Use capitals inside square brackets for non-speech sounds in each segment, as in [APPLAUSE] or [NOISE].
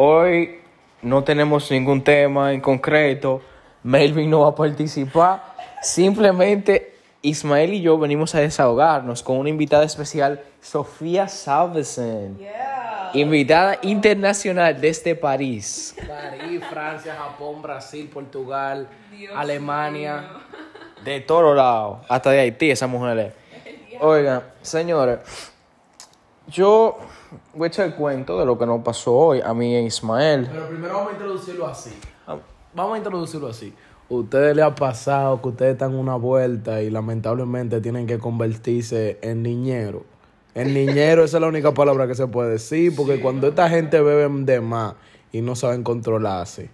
Hoy no tenemos ningún tema en concreto. Melvin no va a participar. Simplemente Ismael y yo venimos a desahogarnos con una invitada especial, Sofía Salvesen. Invitada internacional desde París. París, Francia, Japón, Brasil, Portugal, Alemania. De todos lados, hasta de Haití, esa mujer es. [LAUGHS] Oigan, señores, yo voy a echar el cuento de lo que nos pasó hoy a mí e Ismael. Pero primero vamos a introducirlo así. Vamos a introducirlo así. Ustedes le ha pasado que ustedes están una vuelta y lamentablemente tienen que convertirse en niñero. En niñero esa es la única palabra que se puede decir, porque cuando esta gente bebe de más y no saben controlarse,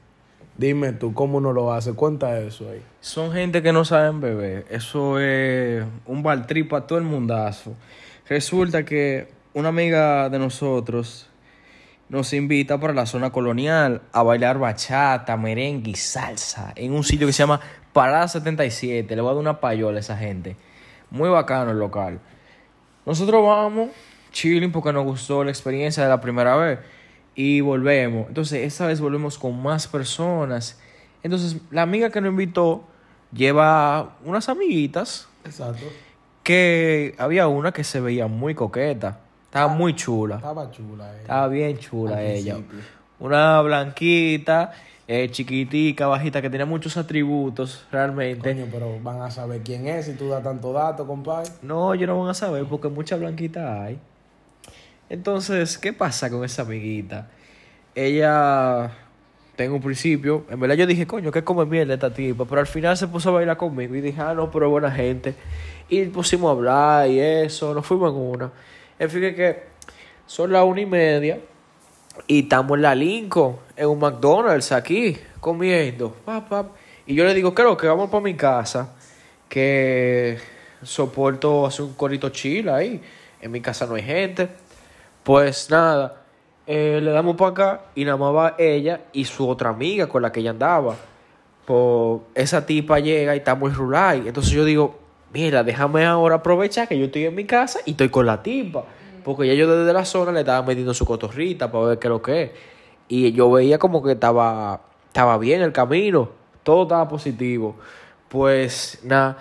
dime tú, ¿cómo uno lo hace? Cuenta eso ahí. Son gente que no saben beber. Eso es un baltrip para todo el mundazo. Resulta que una amiga de nosotros nos invita para la zona colonial a bailar bachata, merengue y salsa en un sitio que se llama Parada 77. Le voy a dar una payola a esa gente. Muy bacano el local. Nosotros vamos, chilling, porque nos gustó la experiencia de la primera vez. Y volvemos. Entonces, esta vez volvemos con más personas. Entonces, la amiga que nos invitó lleva unas amiguitas Exacto. que había una que se veía muy coqueta. Estaba muy chula. Estaba chula. eh. Estaba bien chula Al ella. principio. Una blanquita, eh, chiquitica, bajita, que tenía muchos atributos realmente. Coño, pero van a saber quién es si tú das tanto dato, compadre. No, yo no van a saber porque mucha blanquita hay. Entonces, ¿qué pasa con esa amiguita? Ella, tengo un principio, en verdad yo dije, coño, ¿qué come mierda esta tipa? Pero al final se puso a bailar conmigo y dije, ah, no, pero buena gente. Y pusimos a hablar y eso, nos fuimos en una. En fin, que- son las una y media y estamos en la Lincoln, en un McDonald's aquí, comiendo. Pap, pap. Y yo le digo, creo que vamos para mi casa, que soporto hacer un corito chill ahí. En mi casa no hay gente. Pues nada, eh, le damos para acá y nada más va ella y su otra amiga con la que ella andaba. Pues esa tipa llega y está muy rulay. Entonces yo digo, mira, déjame ahora aprovechar que yo estoy en mi casa y estoy con la tipa. Porque ya yo desde la zona le estaba metiendo su cotorrita para ver qué es lo que es. Y yo veía como que estaba, estaba bien el camino. Todo estaba positivo. Pues nada,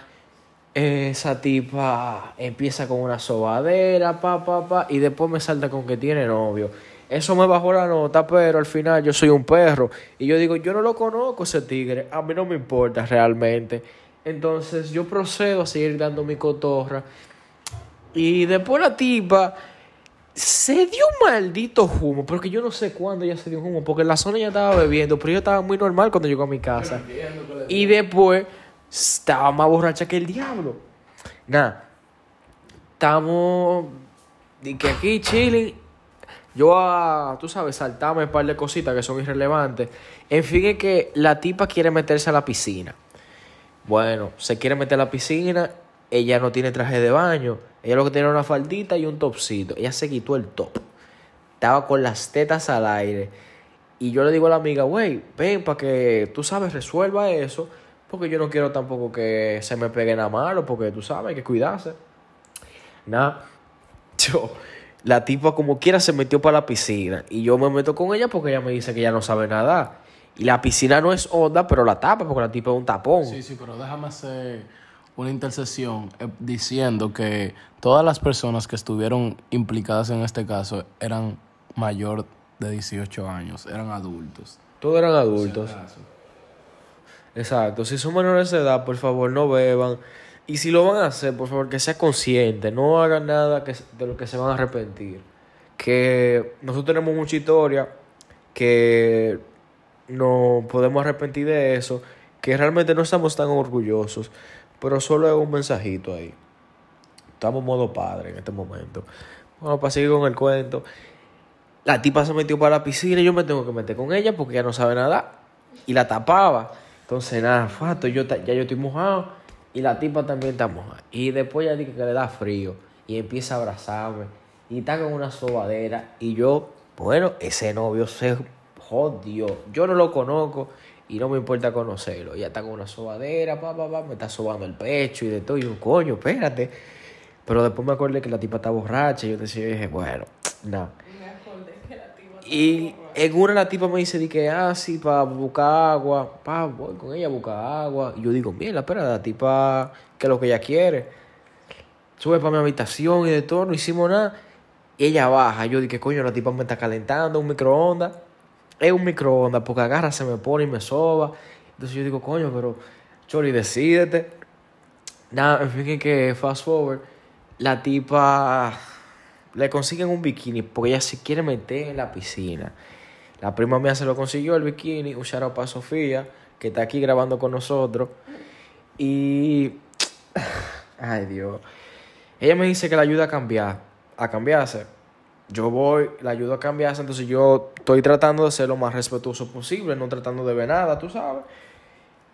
esa tipa empieza con una sobadera, pa, pa, pa, y después me salta con que tiene novio. Eso me bajó la nota, pero al final yo soy un perro. Y yo digo, yo no lo conozco ese tigre, a mí no me importa realmente. Entonces yo procedo a seguir dando mi cotorra. Y después la tipa se dio un maldito humo, porque yo no sé cuándo ya se dio un humo, porque en la zona ya estaba bebiendo, pero yo estaba muy normal cuando llegó a mi casa. Y después estaba más borracha que el diablo. Nada, estamos y que aquí chilling. Yo a, tú sabes, saltarme un par de cositas que son irrelevantes. En fin, es que la tipa quiere meterse a la piscina. Bueno, se quiere meter a la piscina. Ella no tiene traje de baño. Ella lo que tiene es una faldita y un topcito. Ella se quitó el top. Estaba con las tetas al aire. Y yo le digo a la amiga, güey, ven para que tú sabes, resuelva eso. Porque yo no quiero tampoco que se me pegue nada malo. Porque tú sabes, hay que cuidarse. Nada. [LAUGHS] Yo, la tipa como quiera se metió para la piscina. Y yo me meto con ella porque ella me dice que ella no sabe nadar. Y la piscina no es honda, pero la tapa porque la tipa es un tapón. Sí, sí, pero déjame hacer una intercesión eh, diciendo que todas las personas que estuvieron implicadas en este caso eran mayor de 18 años, eran adultos. Todos eran adultos. Exacto. Si son menores de edad, por favor, no beban. Y si lo van a hacer, por favor, que sea consciente. No hagan nada que, de lo que se van a arrepentir. Que nosotros tenemos mucha historia que no podemos arrepentir de eso. Que realmente no estamos tan orgullosos. Pero solo es un mensajito ahí. Estamos modo padre en este momento. Bueno, para seguir con el cuento. La tipa se metió para la piscina y yo me tengo que meter con ella porque ella no sabe nadar. Y la tapaba. Entonces, nada, fato, yo, ya yo estoy mojado y la tipa también está mojada. Y después ya dije que le da frío y empieza a abrazarme y está con una sobadera. Y yo, bueno, ese novio se jodió. Yo no lo conozco y no me importa conocerlo. Ya está con una sobadera, pa, pa, pa, me está sobando el pecho y de todo. Y yo, coño, espérate. Pero después me acordé que la tipa está borracha y yo decía, dije, bueno, [TSK] nada. Y En una la tipa me dice di que, ah, sí, para buscar agua. Pa, voy con ella a buscar agua. Y yo digo, mira, espera, la tipa, que es lo que ella quiere. Sube para mi habitación y de todo, no hicimos nada. Y ella baja. Yo dije, coño, la tipa me está calentando, un microondas. Es un microondas, porque agarra, se me pone y me soba. Entonces yo digo, coño, pero, Chori, decídete. Nada, en fin, que fast forward, la tipa le consiguen un bikini porque ella se quiere meter en la piscina. La prima mía se lo consiguió el bikini, un shout para Sofía, que está aquí grabando con nosotros. Y. [SIGHS] Ay, Dios. Ella me dice que la ayuda a cambiar, a cambiarse. Yo voy, la ayudo a cambiarse, entonces yo estoy tratando de ser lo más respetuoso posible, no tratando de ver nada, tú sabes.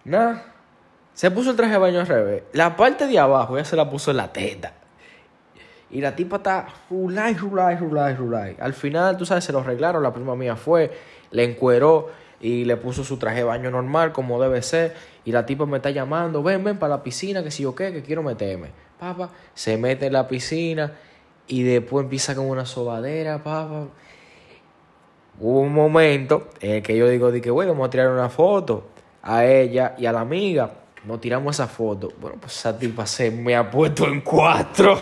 Nada. Se puso el traje de baño al revés. La parte de abajo ella se la puso en la teta. Y la tipa está rulay, rulay, rulay, rulay. Al final, tú sabes, se lo arreglaron. La prima mía fue, le encueró y le puso su traje de baño normal, como debe ser. Y la tipa me está llamando, ven, ven para la piscina, que si yo qué, que quiero meterme. Papá, se mete en la piscina y después empieza con una sobadera, papá. Hubo un momento en el que yo digo, di que, bueno, vamos a tirar una foto a ella y a la amiga. Nos tiramos esa foto. Bueno, pues esa tipa se me ha puesto en cuatro.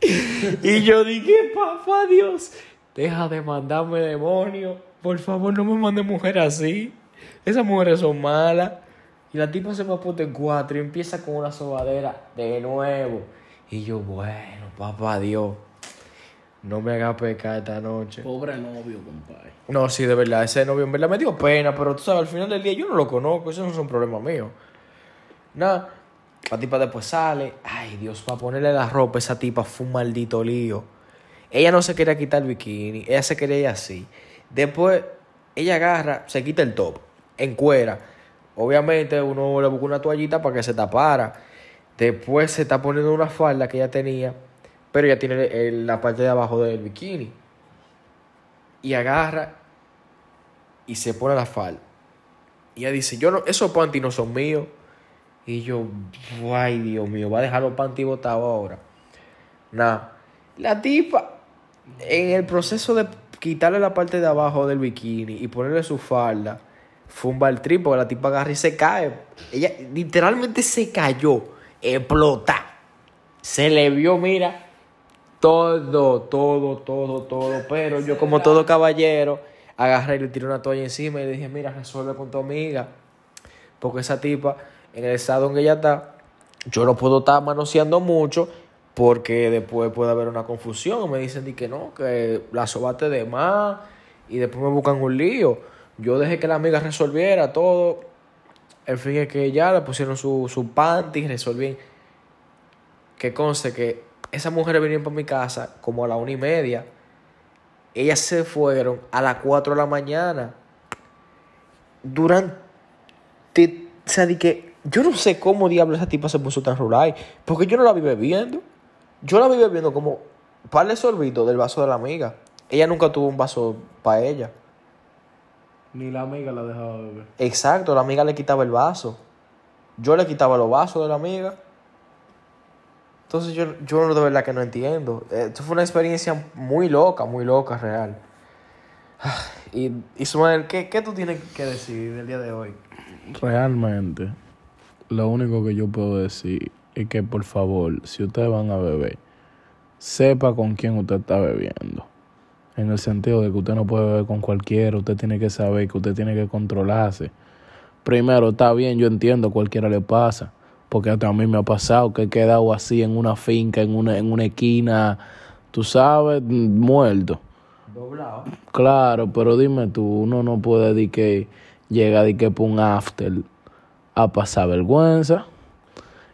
[LAUGHS] y yo dije, papá Dios, deja de mandarme demonio. Por favor, no me mandes mujer así. Esas mujeres son malas. Y la tipa se me ha puesto en cuatro y empieza con una sobadera de nuevo. Y yo, bueno, papá Dios, no me haga pecar esta noche. Pobre novio, compadre. No, sí, de verdad, ese novio en verdad me dio pena, pero tú sabes, al final del día yo no lo conozco, eso no es un problema mío. Nada, la tipa después sale, ay Dios, para ponerle la ropa, esa tipa fue un maldito lío. Ella no se quería quitar el bikini, ella se quería ir así. Después, ella agarra, se quita el top, encuera. Obviamente uno le busca una toallita para que se tapara. Después se está poniendo una falda que ella tenía, pero ella tiene la parte de abajo del bikini. Y agarra y se pone la falda. Y ella dice, yo no, esos panty no son míos. Y yo, ay Dios mío, va a dejar los panty botados ahora. Nada. La tipa, en el proceso de quitarle la parte de abajo del bikini y ponerle su falda, fumba el trip porque la tipa agarra y se cae. Ella literalmente se cayó, explota. Se le vio, mira, todo, todo, todo, todo. Pero yo, como todo caballero, agarré y le tiré una toalla encima y le dije, mira, resuelve con tu amiga. Porque esa tipa, en el estado en que ella está, yo no puedo estar manoseando mucho porque después puede haber una confusión. Me dicen di que no, que la sobate de más y después me buscan un lío. Yo dejé que la amiga resolviera todo. En fin, es que ya le pusieron su, su panty, resolví. Que conste que esas mujeres vinieron para mi casa como a la una y media. Ellas se fueron a las 4 de la mañana. Durante. O sea, di que. Yo no sé cómo diablos esa tipa se puso tan rural. Porque yo no la vi bebiendo. Yo la vi bebiendo como. Par de sorbitos del vaso de la amiga. Ella nunca tuvo un vaso para ella. Ni la amiga la dejaba beber. Exacto, la amiga le quitaba el vaso. Yo le quitaba los vasos de la amiga. Entonces yo, yo de verdad que no entiendo. Esto fue una experiencia muy loca, muy loca, real. Ah, Y Ismael, ¿qué, ¿qué tú tienes que decir del día de hoy? Realmente, lo único que yo puedo decir es que por favor, si ustedes van a beber, sepa con quién usted está bebiendo. En el sentido de que usted no puede beber con cualquiera, usted tiene que saber que usted tiene que controlarse. Primero, está bien, yo entiendo, cualquiera le pasa, porque hasta a mí me ha pasado que he quedado así en una finca, en una, en una esquina, tú sabes, muerto. Doblado. Claro, pero dime tú, uno no puede decir que llega de que por un after a pasar vergüenza.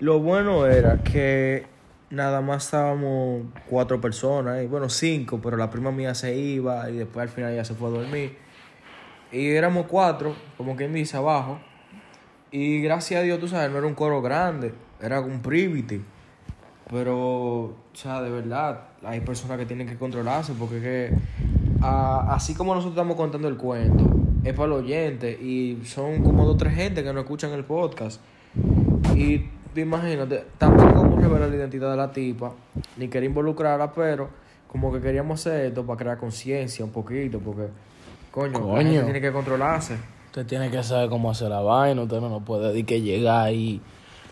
Lo bueno era que nada más estábamos cuatro personas, y bueno, cinco, pero la prima mía se iba y después al final ya se fue a dormir. Y éramos cuatro, como quien dice, abajo. Y gracias a Dios, tú sabes, no era un coro grande, era un privity. Pero, o sea, de verdad, hay personas que tienen que controlarse porque que, a- así como nosotros estamos contando el cuento, es para los oyentes y son como dos o tres gente que no escuchan el podcast. Y tú imagínate, tampoco vamos a revelar la identidad de la tipa, ni quería involucrarla, pero como que queríamos hacer esto para crear conciencia un poquito, porque Coño, la Coño. gente tiene que controlarse. Usted tiene que saber cómo hacer la vaina. Usted no, no puede decir que llegar y,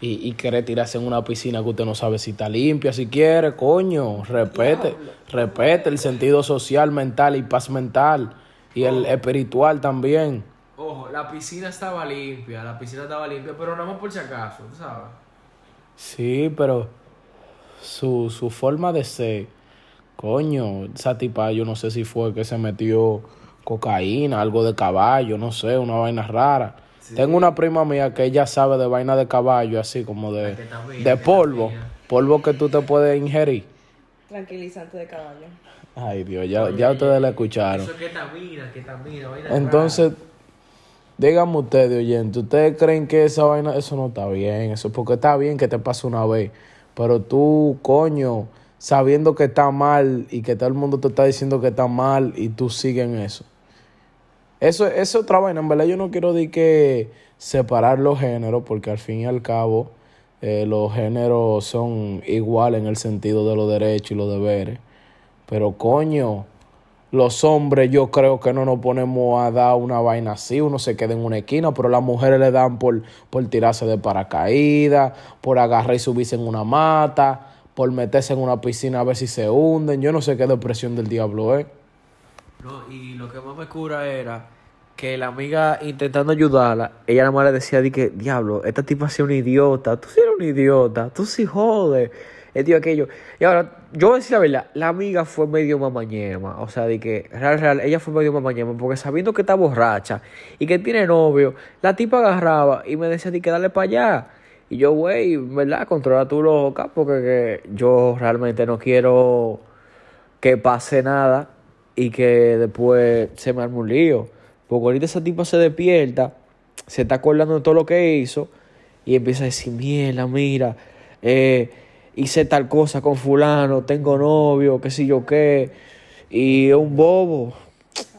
y, y querer tirarse en una piscina que usted no sabe si está limpia, si quiere. Coño, respete. Respete el sentido social, mental y paz mental. Y el espiritual también. Ojo, la piscina estaba limpia, la piscina estaba limpia, pero nada más por si acaso, ¿tú sabes? Sí, pero su, su forma de ser, coño, esa tipa, yo no sé si fue que se metió cocaína, algo de caballo, no sé, una vaina rara. Tengo una prima mía que ella sabe de vaina de caballo, así como de, que bien, de que polvo, polvo que tú te puedes ingerir. Tranquilizante de caballo. Ay, Dios, ya, ya ustedes la escucharon. Eso es ketamina, ketamina, vaina Entonces, díganme ustedes, oyente, ¿ustedes creen que esa vaina, eso no está bien? Eso porque está bien que te pase una vez, pero tú, coño, sabiendo que está mal y que todo el mundo te está diciendo que está mal y tú sigues en eso. Eso es otra vaina, en verdad yo no quiero decir que separar los géneros, porque al fin y al cabo eh, los géneros son iguales en el sentido de los derechos y los deberes. Pero coño, los hombres yo creo que no nos ponemos a dar una vaina así, uno se queda en una esquina, pero las mujeres le dan por, por tirarse de paracaídas, por agarrar y subirse en una mata, por meterse en una piscina a ver si se hunden. Yo no sé qué depresión del diablo es. No, y lo que más me cura era que la amiga intentando ayudarla, ella nada más le decía di que, diablo, esta tipa es una idiota, tú sí eres un idiota, tú sí jodes, esto y aquello. Y ahora, yo voy a decir la verdad, la amiga fue medio mamañema, o sea, de que, real, real, ella fue medio mamañema, porque sabiendo que está borracha y que tiene novio, la tipa agarraba y me decía di que dale para allá. Y yo, güey, ¿verdad? Controla tu loca, porque que yo realmente no quiero que pase nada y que después se me arme un lío. Porque ahorita esa tipa se despierta, se está acordando de todo lo que hizo y empieza a decir, mierda, mira, eh, hice tal cosa con fulano, tengo novio, qué sé yo qué, y es un bobo.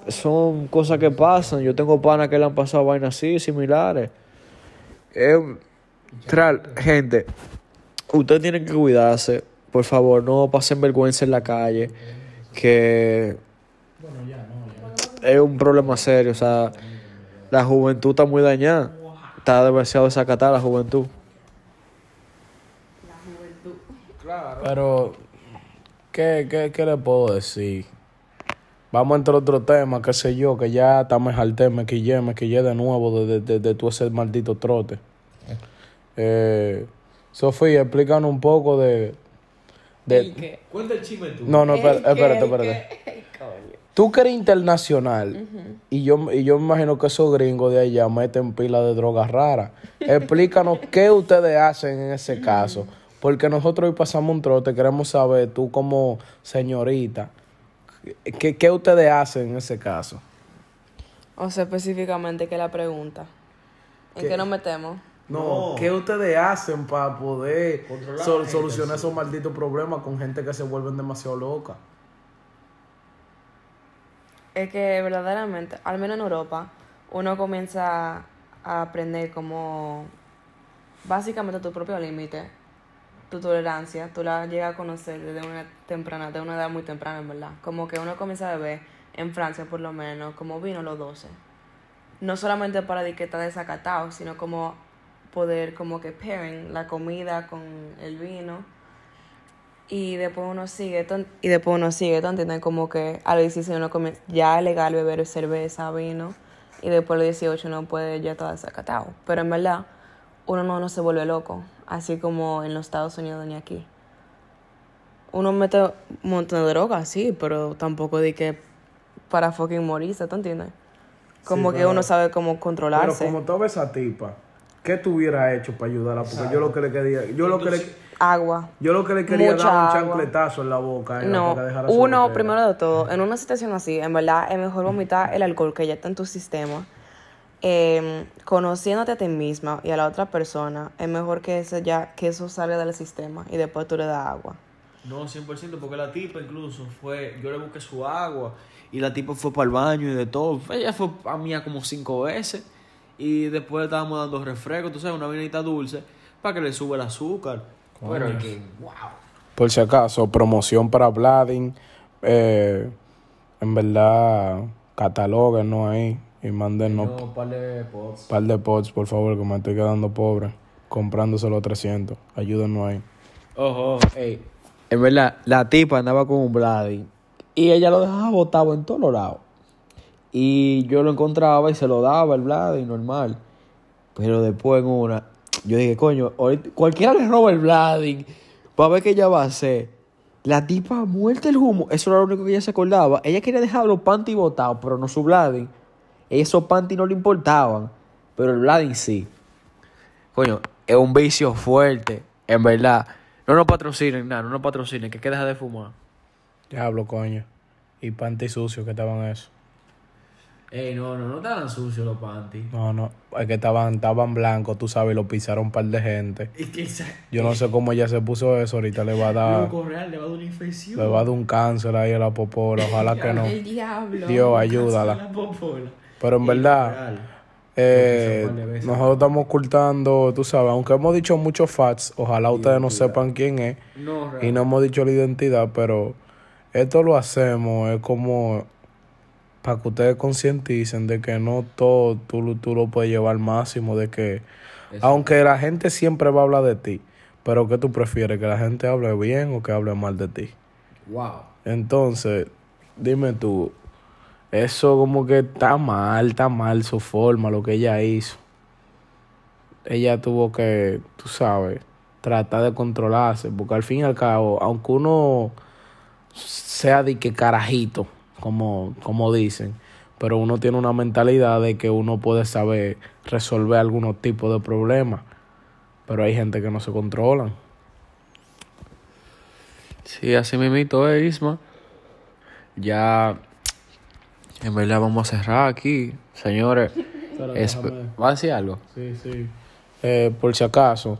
Son cosas que pasan. Yo tengo panas que le han pasado vainas así, similares. Eh, real, gente, ustedes tienen que cuidarse. Por favor, no pasen vergüenza en la calle. Que es un problema serio. O sea, la juventud está muy dañada. Está demasiado desacatada la juventud. La juventud. Pero, ¿qué, qué, qué le puedo decir? Vamos a entrar a otro tema, qué sé yo, que ya está me jalté, me quillé, me quillé de nuevo de, de, de, de todo ese maldito trote. Eh, Sofía, explícanos un poco de... de Cuenta el chisme tú. no, no, espérate, espérate, espérate. [LAUGHS] Tú que eres internacional y yo y yo me imagino que esos gringos de allá meten pila de drogas raras. Explícanos qué ustedes hacen en ese caso. Porque nosotros hoy pasamos un trote, queremos saber, tú como señorita, ¿qué, qué ustedes hacen en ese caso? O sea, específicamente, ¿qué es la pregunta? ¿En ¿Qué? qué, nos metemos? No, ¿qué ustedes hacen para poder sol- solucionar sí. esos malditos problemas con gente que se vuelven demasiado locas? Es que verdaderamente, al menos en Europa, uno comienza a aprender como básicamente tu propio límite, tu tolerancia, tú la llegas a conocer desde una temprana, de una edad muy temprana, en verdad. Como que uno comienza a beber, en Francia por lo menos, como vino los 12. No solamente para está desacatado, sino como poder como que pairing la comida con el vino y después uno sigue tú- y después uno sigue ¿tú entiendes? como que a los 16 uno come, ya es legal beber cerveza vino y después a los 18 uno puede ya estar desacatado pero en verdad uno no, no se vuelve loco así como en los Estados Unidos ni aquí uno mete un montón de drogas sí pero tampoco de que para fucking morirse ¿tú entiendes? como Sí, que pero- uno sabe cómo Pero controlarse como tú ves a esa tipa, ¿qué tú hubieras hecho para ayudarla? Porque yo lo que le quería, yo lo que le, agua yo lo que le quería Mucha dar un agua. chancletazo en la boca. era No, uno, primero de todo, en una situación así, en verdad es mejor vomitar el alcohol que ya está en tu sistema. Eh, conociéndote a ti misma y a la otra persona, es mejor que, ese ya, que eso salga del sistema y después tú le das agua. No, 100%, porque la tipa incluso fue, yo le busqué su agua y la tipa fue para el baño y de todo. Ella fue a mí como cinco veces y después le estábamos dando refresco, tú sabes, una vinita dulce para que le sube el azúcar. Pero es que, wow. Por si acaso, promoción para Vladin. eh, en verdad, Catalóguenos ahí y mándenos No, par de pods. un par de pots, por favor, que me estoy quedando pobre. Comprándoselo 300. Ayúdenos ahí. Ojo, ey. En verdad, la tipa andaba con un Vladi y ella lo dejaba botado en todos lados. Y yo lo encontraba y se lo daba el Vladi normal. Pero después en una, yo dije, coño, cualquiera le roba el Vladi para ver qué ella va a hacer. La tipa muerta el humo, eso era lo único que ella se acordaba. Ella quería dejar los panty botados, pero no su Vladi. Esos panty no le importaban, pero el Vladi sí. Coño, es un vicio fuerte, en verdad. No nos patrocinen nada, no nos patrocinen, que hay que dejar de fumar. Diablo, coño. Y panty sucio que estaban eso. Ey, no, no, no estaban sucios los panty. No, no. Es que estaban, estaban blancos, tú sabes, y lo pisaron un par de gente. [LAUGHS] Es que esa... Yo no sé cómo ella se puso eso. Ahorita le va a dar, Loco, real, le va a dar una infección. le va a dar un cáncer ahí a la popola. Ojalá que no. [LAUGHS] El diablo. Dios, ayúdala. La popola. Pero en Y verdad, real. eh, nosotros estamos ocultando, tú sabes, aunque hemos dicho muchos facts, ojalá ustedes no sepan quién es. No. Y no hemos dicho la identidad, pero esto lo hacemos, es como para que ustedes concienticen de que no todo tú, lo- tú lo puedes llevar al máximo, de que aunque la gente siempre va a hablar de ti, pero ¿qué tú prefieres? ¿Que la gente hable bien o que hable mal de ti? Wow. Entonces, dime tú, eso como que está mal, está mal su forma, lo que ella hizo. Ella tuvo que, tú sabes, tratar de controlarse, porque al fin y al cabo, aunque uno sea de que carajito, como, como dicen, pero uno tiene una mentalidad de que uno puede saber resolver algunos tipos de problemas, pero hay gente que no se controlan. Sí, así mismito es, Isma. Ya, en verdad vamos a cerrar aquí, señores. Espe- ¿Va a decir algo? Sí, sí. Eh, por si acaso,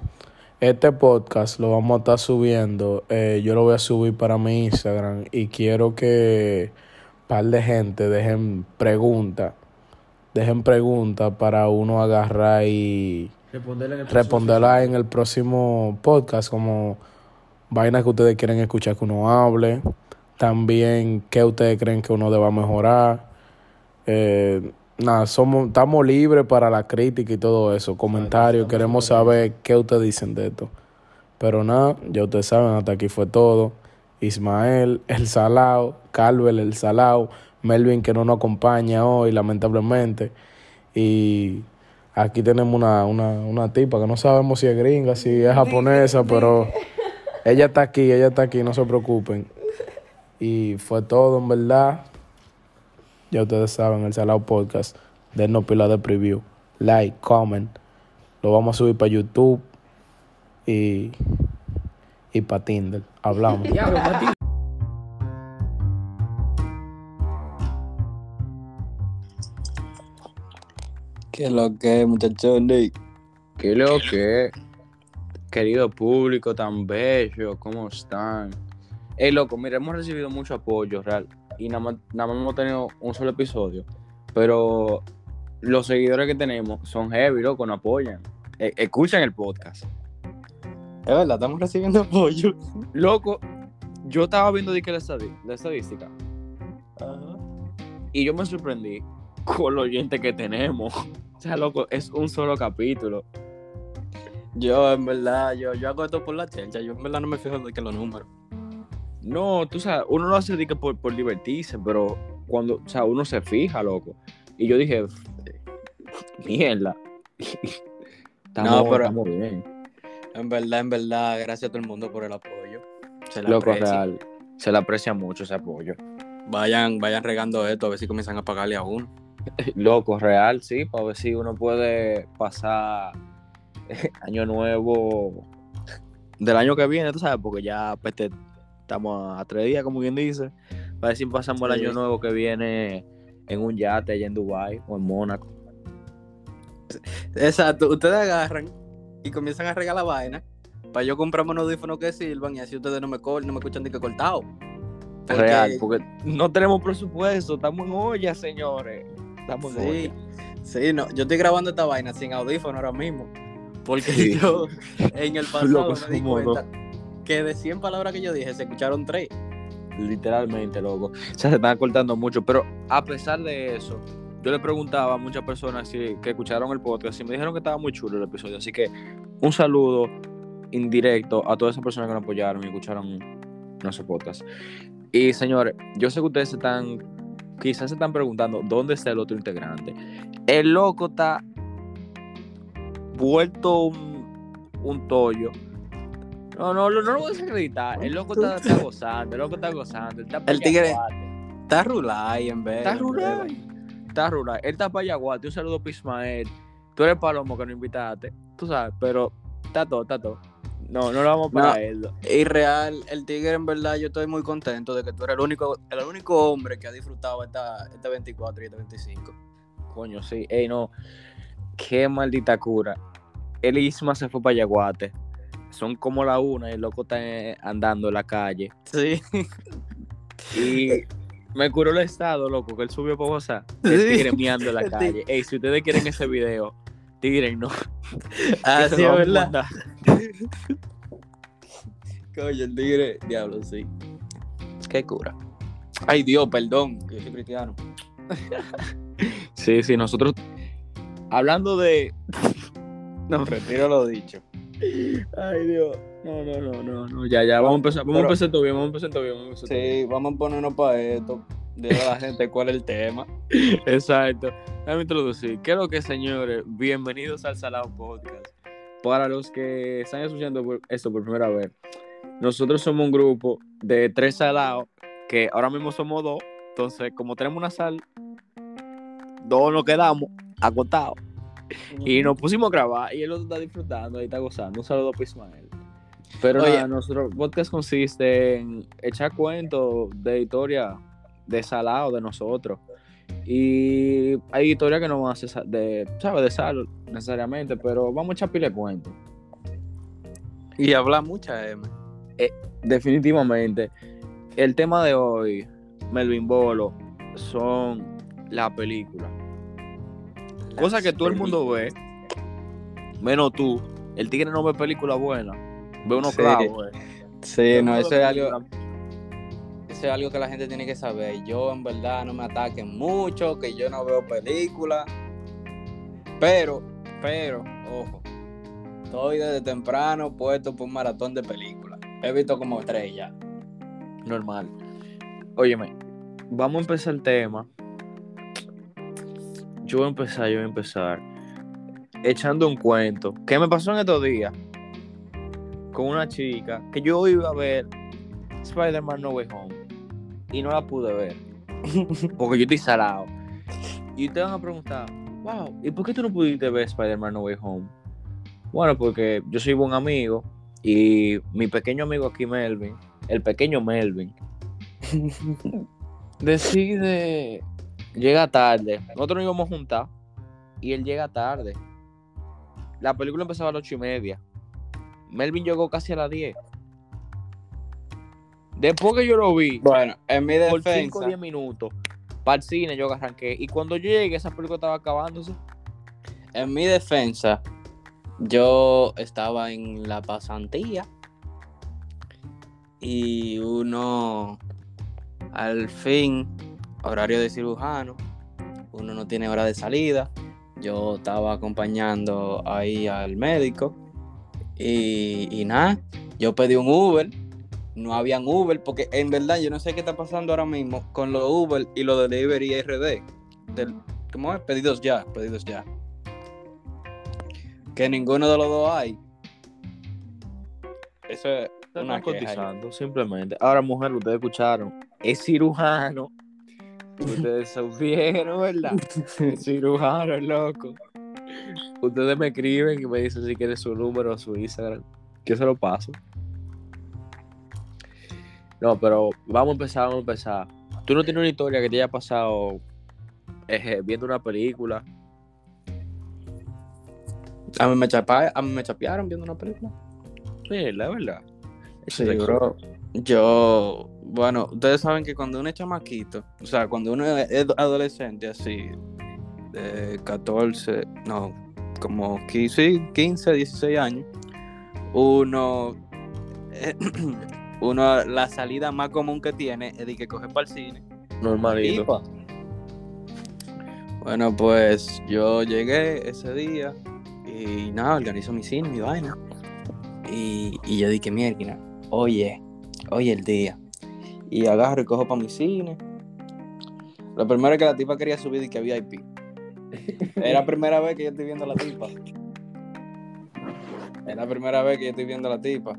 este podcast lo vamos a estar subiendo. eh, yo lo voy a subir para mi Instagram y quiero que par de gente dejen preguntas. Dejen preguntas para uno agarrar y Responderle en el responderla en el próximo podcast como vainas que ustedes quieren escuchar que uno hable. También qué ustedes creen que uno deba mejorar. Eh, nada, somos, estamos libres para la crítica y todo eso. Comentarios, queremos saber qué ustedes dicen de esto. Pero nada, ya ustedes saben, hasta aquí fue todo. Ismael, el Salao, Calvel, el Salao, Melvin que no nos acompaña hoy, lamentablemente. Y aquí tenemos una, una, una tipa que no sabemos si es gringa, si es japonesa, pero ella está aquí, ella está aquí, no se preocupen. Y fue todo, en verdad. Ya ustedes saben, el Salao Podcast. Denos pila de preview. Like, comment. Lo vamos a subir para YouTube y, y para Tinder. Hablamos. Diablo, Mati. ¿Qué es lo que es, muchachones? ¿Qué lo que? Querido público tan bello, ¿cómo están? Ey, loco, mira, hemos recibido mucho apoyo, real. Y nada más, nada más hemos tenido un solo episodio. Pero los seguidores que tenemos son heavy, loco, nos apoyan. E- escuchan el podcast. Es verdad, estamos recibiendo apoyo. Loco, yo estaba viendo de que la, estadística. Y yo me sorprendí con los oyentes que tenemos. O sea, loco, es un solo capítulo. Yo, en verdad, yo, yo hago esto por la chelcha. Yo, en verdad, no me fijo de que los números. No, tú sabes, uno lo hace de que por, por divertirse, pero cuando, o sea, uno se fija, loco. Y yo dije, mierda. [LAUGHS] estamos, No, pero- estamos bien. En verdad, en verdad, gracias a todo el mundo por el apoyo. Se Loco, aprecia. real. Se le aprecia mucho ese apoyo. Vayan, vayan regando esto, a ver si comienzan a pagarle a uno. [LAUGHS] Loco, real, sí, para ver si uno puede pasar año nuevo del año que viene, tú sabes, porque ya pues, te- estamos a tres días, como quien dice. Para ver si pasamos el año nuevo que viene en un yate allá en Dubai o en Mónaco. Exacto, ustedes agarran y comienzan a regalar vaina para yo comprarme unos audífonos que sirvan y así ustedes no me, cor- no me escuchan ni que cortado. Porque- Real, porque no tenemos presupuesto, estamos en olla, señores. Estamos en Sí, olla. sí, no, yo estoy grabando esta vaina sin audífono ahora mismo. Porque Sí. yo en el [LAUGHS] pasado Loco, me di cuenta que de 100 palabras que yo dije se escucharon 3. Literalmente, loco. O sea, se están cortando mucho. Pero a pesar de eso, yo le preguntaba a muchas personas si, que escucharon el podcast y me dijeron que estaba muy chulo el episodio. Así que un saludo indirecto a todas esas personas que nos apoyaron y escucharon nuestro podcast. Y señores, yo sé que ustedes se están, quizás se están preguntando dónde está el otro integrante. El loco está vuelto un, un tollo. No, no, no, no lo voy a desacreditar. El loco está, está gozando, el loco está gozando. Está El tigre-. Está rulay en vez. Está rural. Está rural. Él está payaguate. Un saludo para Ismael. Tú eres palomo que no invitaste. Tú sabes, pero está todo, está todo. No, no lo vamos para No. él. Y real, el tigre en verdad yo estoy muy contento de que tú eres el único, el único hombre que ha disfrutado esta, este 24 y este 25. Coño, sí. Ey, no. Qué maldita cura. El Isma se fue para Yaguate. Son como la una y el loco está eh, andando en la calle. Sí. Y [LAUGHS] me curó el estado, loco, que él subió gozar. Sí. El tigre miando en la [LAUGHS] calle. Ey, si ustedes quieren ese video, tigre, no. [LAUGHS] Así es verdad. [LAUGHS] Coño, el tigre, diablo, sí. Qué cura. Ay, Dios, perdón, que yo soy cristiano. Sí, sí, nosotros. Hablando de. No, retiro lo dicho. Ay, Dios. No, no, no, no, no. Ya, ya, vamos a empezar. Vamos a empezar todo bien, vamos a empezar todo bien. Vamos a empezar todo bien. Sí, vamos a ponernos para esto. A la gente cuál es el tema. [LAUGHS] Exacto. Déjame introducir. ¿Qué es lo que, señores? Bienvenidos al Salado Podcast. Para los que están escuchando esto por primera vez, nosotros somos un grupo de tres salados que ahora mismo somos dos. Entonces, como tenemos una sal, dos nos quedamos acotados. Y nos pusimos a grabar y él lo está disfrutando y está gozando. Un saludo para Ismael. Pero Oye. nada, nuestro podcast consiste en echar cuentos de historia de salado de nosotros. Y hay historias que no van a ser de, ¿sabes? De sal necesariamente, pero vamos a echar pile cuentos. Y habla mucha M. Definitivamente. El tema de hoy, Melvin Bolo, son las películas. Cosa que todo el mundo ve, menos tú. El tigre no ve películas buenas, ve unos Sí. clavos. eh. Sí, no, eso es algo, eso es algo que la gente tiene que saber. Yo en verdad no me ataquen mucho, que yo no veo películas. Pero, pero, ojo, estoy desde temprano puesto por un maratón de películas. He visto como tres ya. normal. Óyeme, vamos a empezar el tema. Yo voy a empezar, yo voy a empezar. Echando un cuento. ¿Qué me pasó en estos días? Con una chica que yo iba a ver Spider-Man No Way Home. Y no la pude ver. [LAUGHS] Porque yo estoy salado. Y te van a preguntar, wow, ¿y por qué tú no pudiste ver Spider-Man No Way Home? Bueno, porque yo soy buen amigo. Y mi pequeño amigo aquí, Melvin, el pequeño Melvin, [LAUGHS] decide, llega tarde. Nosotros nos íbamos a juntar y él llega tarde. La película empezaba a las ocho y media. Melvin llegó casi a las 10. Después que yo lo vi, Bueno, en mi por 5 defensa, o 10 minutos, para el cine yo arranqué. Y cuando yo llegué, esa película estaba acabándose. en mi defensa, yo estaba en la pasantía y uno, al fin, horario de cirujano, uno no tiene hora de salida. Yo estaba acompañando ahí al médico y, y nada, yo pedí un Uber. No habían Uber porque en verdad yo no sé qué está pasando ahora mismo con los Uber y los delivery RD. Del, ¿Cómo es? Pedidos ya, pedidos ya que ninguno de los dos hay. Eso es Están una cotizando, simplemente. Ahora, mujer, ustedes escucharon. Es cirujano. Ustedes [LAUGHS] supieron, ¿verdad? [LAUGHS] Es cirujano, es loco. Ustedes me escriben y me dicen si quieren su número o su Instagram. Yo se lo paso. No, pero vamos a empezar, vamos a empezar. ¿Tú no tienes una historia que te haya pasado eh, viendo una película? A mí me, chapa- a mí me chapearon viendo una película. Sí, la verdad. Sí, Eso es bro. Yo, bueno, ustedes saben que cuando uno es chamaquito, o sea, cuando uno es adolescente, así, de 14, no, como 15, 15 16 años, uno, eh, [CLEARS THROAT] uno, la salida más común que tiene es de que coge para el cine. Normalito. Tipa. Bueno, pues yo llegué ese día y nada, organizo mi cine, mi vaina. Y, y yo dije, mierda, oye, oye el día. Y agarro y cojo para mi cine. Lo primero es que la tipa quería subir y que VIP. Era la primera vez que yo estoy viendo a la tipa. Es la primera vez que yo estoy viendo a la tipa.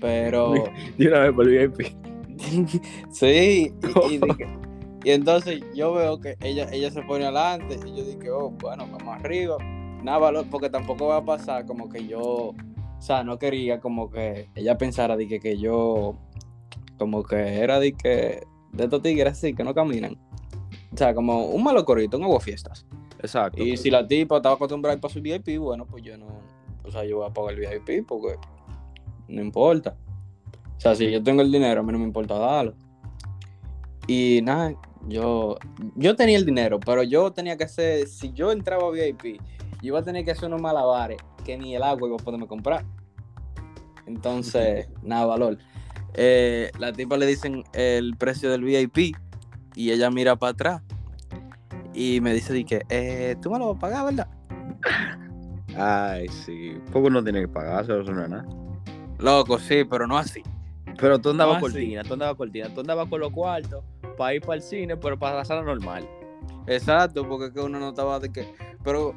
Pero. De una vez por el VIP. Sí, y, y dije- y entonces yo veo que ella, ella se pone adelante y yo dije, oh, bueno, vamos arriba. Nada, porque tampoco va a pasar como que yo, o sea, no quería como que ella pensara de que, que yo, como que era de que, de estos tigres así, que no caminan. O sea, como un malo corrito, un agua fiestas. Exacto. Y si la tipa estaba acostumbrada a su VIP, bueno, pues yo no, o sea, yo voy a pagar el VIP porque no importa. O sea, si yo tengo el dinero, a mí no me importa darlo. Y nada, yo, yo tenía el dinero, pero yo tenía que hacer, si yo entraba a VIP, yo iba a tener que hacer unos malabares que ni el agua iba a poderme comprar. Entonces, [LAUGHS] nada, valor. Eh, la tipa le dicen el precio del VIP y ella mira para atrás y me dice, di que, eh, tú me lo vas a pagar, ¿verdad? Ay, sí. Poco uno tiene que pagarse, eso no es nada. Loco, sí, pero no así. Pero tú andabas sí. cortina, tú andabas cortina, tú andabas con los cuartos para ir para el cine, pero para la sala normal. Exacto, porque es que uno no estaba de que. Pero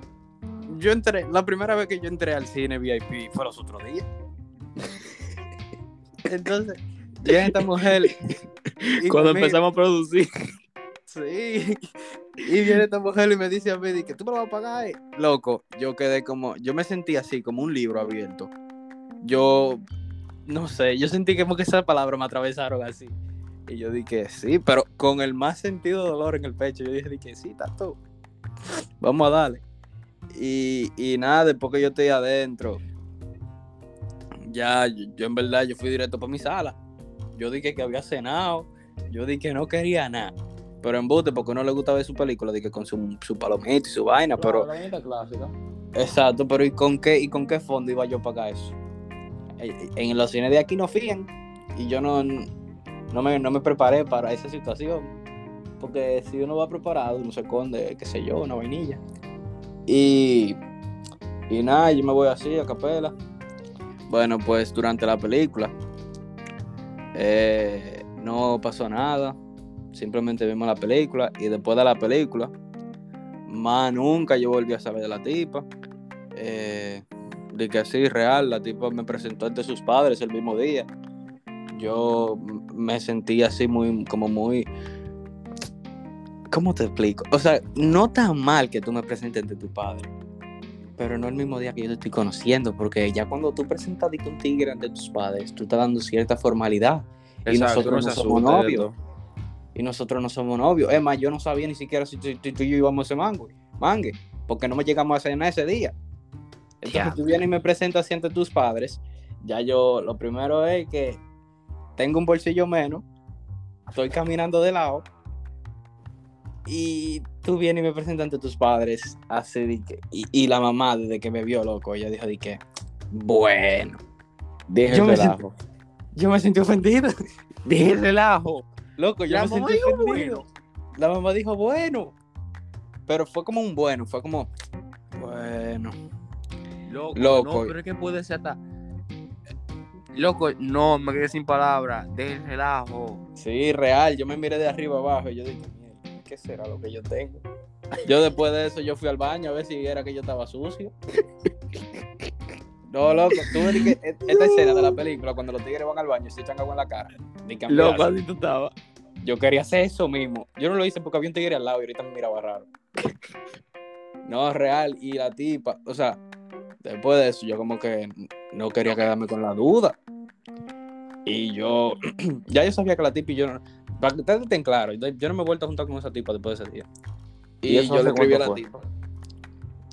yo entré, la primera vez que yo entré al cine VIP fue los otros días. [LAUGHS] Entonces, llega esta mujer. [LAUGHS] Cuando empezamos a producir. Sí. Y viene esta mujer y me dice a mí que tú me lo vas a pagar. eh". Loco, yo quedé como. Yo me sentí así, como un libro abierto. Yo. No sé, yo sentí como que esas palabras me atravesaron así. Y yo dije, sí, pero con el más sentido de dolor en el pecho. Yo dije, di que sí, tú Vamos a darle. Y, y nada, después que yo estoy adentro, ya, yo, yo en verdad, yo fui directo para mi sala. Yo dije que había cenado. Yo dije que no quería nada. Pero en bote, porque no le gusta ver su película, dije con su, su palomita y su vaina, pero... clásica. Exacto, pero ¿y con qué y con qué fondo iba yo a pagar eso? Eh, En los cines de aquí no fían y yo no, no, me, no me preparé para esa situación. Porque si uno va preparado, uno se esconde, qué sé yo, una vainilla. Y, y nada, yo me voy así a capela. Bueno, pues durante la película eh, no pasó nada. Simplemente vimos la película y después de la película más nunca yo volví a saber de la tipa. Eh, de que sí, real, la tipa me presentó ante sus padres el mismo día. Yo me sentí así muy, como muy... ¿Cómo te explico? O sea, no tan mal que tú me presentes ante tu padre, pero no el mismo día que yo te estoy conociendo, porque ya cuando tú presentas a un tigre ante tus padres, tú estás dando cierta formalidad. Y nosotros no somos novios. Y nosotros no somos novios. Es más, yo no sabía ni siquiera si tú, tú- tú y yo íbamos a ese mango, mangue, porque no me llegamos a cenar ese día. Entonces tú vienes y me presentas ante tus padres. Ya yo, lo primero es que tengo un bolsillo menos, estoy caminando de lado, y tú vienes y me presentas ante tus padres así de que- y, y la mamá desde que me vio loco, ella dijo de que, bueno, Dije Yo me relajo. yo me sentí ofendido. [LAUGHS] Dije relajo. Loco, yo La me mamá sentí dijo ofendido. La mamá dijo bueno. Pero fue como un bueno, fue como bueno. Loco, Loco. No, pero es que puede ser hasta. Loco, no, me quedé sin palabras. Deje el relajo. Sí, real, yo me miré de arriba abajo y yo dije, "Mierda, ¿qué será lo que yo tengo? Yo después de eso yo fui al baño a ver si era que yo estaba sucio. No, loco, tú ves que e- esta escena de la película cuando los tigres van al baño y se echan agua en la cara. Loco, así tú estabas. Yo quería hacer eso mismo. Yo no lo hice porque había un tigre al lado y ahorita me miraba raro. No, real. Y la tipa, o sea, después de eso, yo como que no quería quedarme con la duda. Y yo, [CLEARS THROAT] ya yo sabía que la tipa y yo, no- para que ustedes estén claros, yo no me he vuelto a juntar con esa tipa después de ese día. Y, ¿Y eso yo le escribí a la cuánto tipa.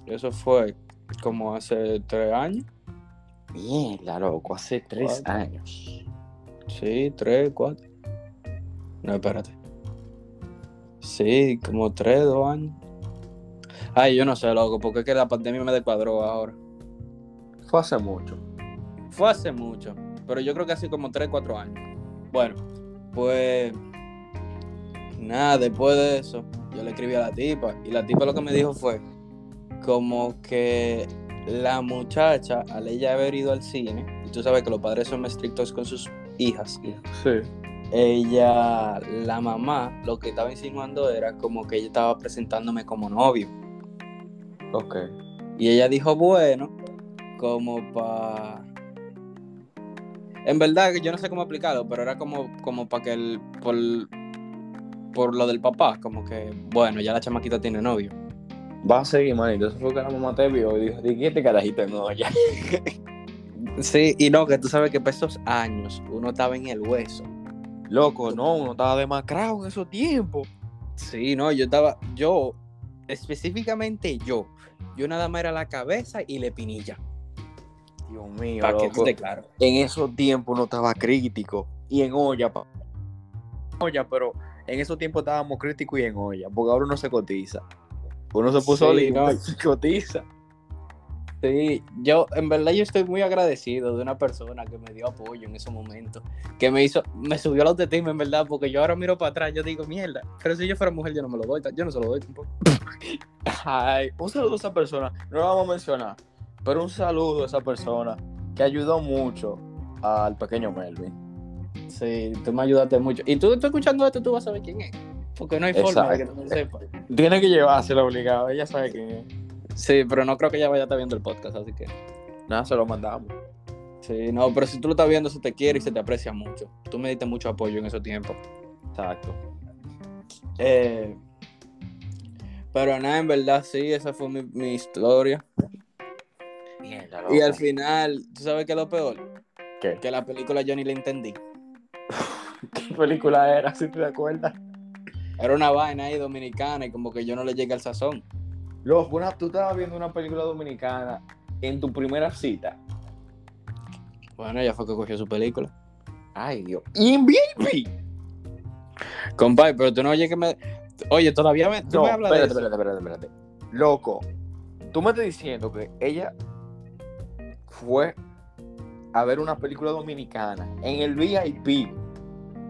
Eso fue como hace tres años. Mierda, loco, hace tres Cuatro. años. Sí, tres, cuatro. No, espérate. Sí, como tres, dos años. Ay, yo no sé, loco, porque es que la pandemia me descuadró ahora. Fue hace mucho. Fue hace mucho, pero yo creo que hace como tres, cuatro años. Bueno, pues nada, después de eso, yo le escribí a la tipa y la tipa lo que me dijo fue como que la muchacha, al ella haber ido al cine, y tú sabes que los padres son más estrictos con sus hijas, Sí. ella, la mamá, lo que estaba insinuando era como que ella estaba presentándome como novio. Ok. Y ella dijo, bueno, como para... En verdad, yo no sé cómo explicarlo, pero era como, como para que el... Por, por lo del papá, como que, bueno, ya la chamaquita tiene novio. Va a seguir, manito. Eso fue que la mamá te vio y dijo, ¿y qué este carajito no ya? [LAUGHS] Sí, y no, que tú sabes que para esos años uno estaba en el hueso. Loco, no, uno estaba demacrado en esos tiempos. Sí, no, yo estaba, yo, específicamente yo, yo nada más era la cabeza y la pinilla. Dios mío, Para que claro. En esos tiempos uno estaba crítico. Y en olla, pa. olla, pero en esos tiempos estábamos críticos y en olla. Porque ahora uno se cotiza. Uno se puso Sí, lindo no. cotiza. Sí, yo en verdad yo estoy muy agradecido de una persona que me dio apoyo en ese momento, que me hizo, me subió la autoestima en verdad, porque yo ahora miro para atrás, yo digo, mierda, pero si yo fuera mujer yo no me lo doy, yo no se lo doy tampoco. [LAUGHS] Ay, un saludo a esa persona. No lo vamos a mencionar. Pero un saludo a esa persona que ayudó mucho al pequeño Melvin. Sí, tú me ayudaste mucho. Y tú, tú escuchando esto, tú vas a saber quién es, porque no hay forma de que no lo sepas. [LAUGHS] Tiene que llevárselo obligado. Ella sabe quién es. Sí, pero no creo que ella vaya a estar viendo el podcast, así que... Nada, se lo mandamos. Sí, no, pero si tú lo estás viendo, se te quiere y se te aprecia mucho. Tú me diste mucho apoyo en esos tiempos. Exacto. Eh, pero nada, en verdad, sí, esa fue mi, mi historia. Mierda, Y al final, ¿tú sabes qué es lo peor? ¿Qué? Que la película yo ni la entendí. [LAUGHS] ¿Qué película era? Si te acuerdas. Era una vaina ahí dominicana y como que yo no le llegué al sazón. Loco, una- tú estabas viendo una película dominicana en tu primera cita. Bueno, ella fue que cogió su película. Ay, Dios. Y en VIP. Compadre, pero tú no oyes que me... Oye, todavía me, tú No, me hablas de espérate, eso. espérate, espérate, espérate. Loco, tú me estás diciendo que ella fue a ver una película dominicana en el VIP.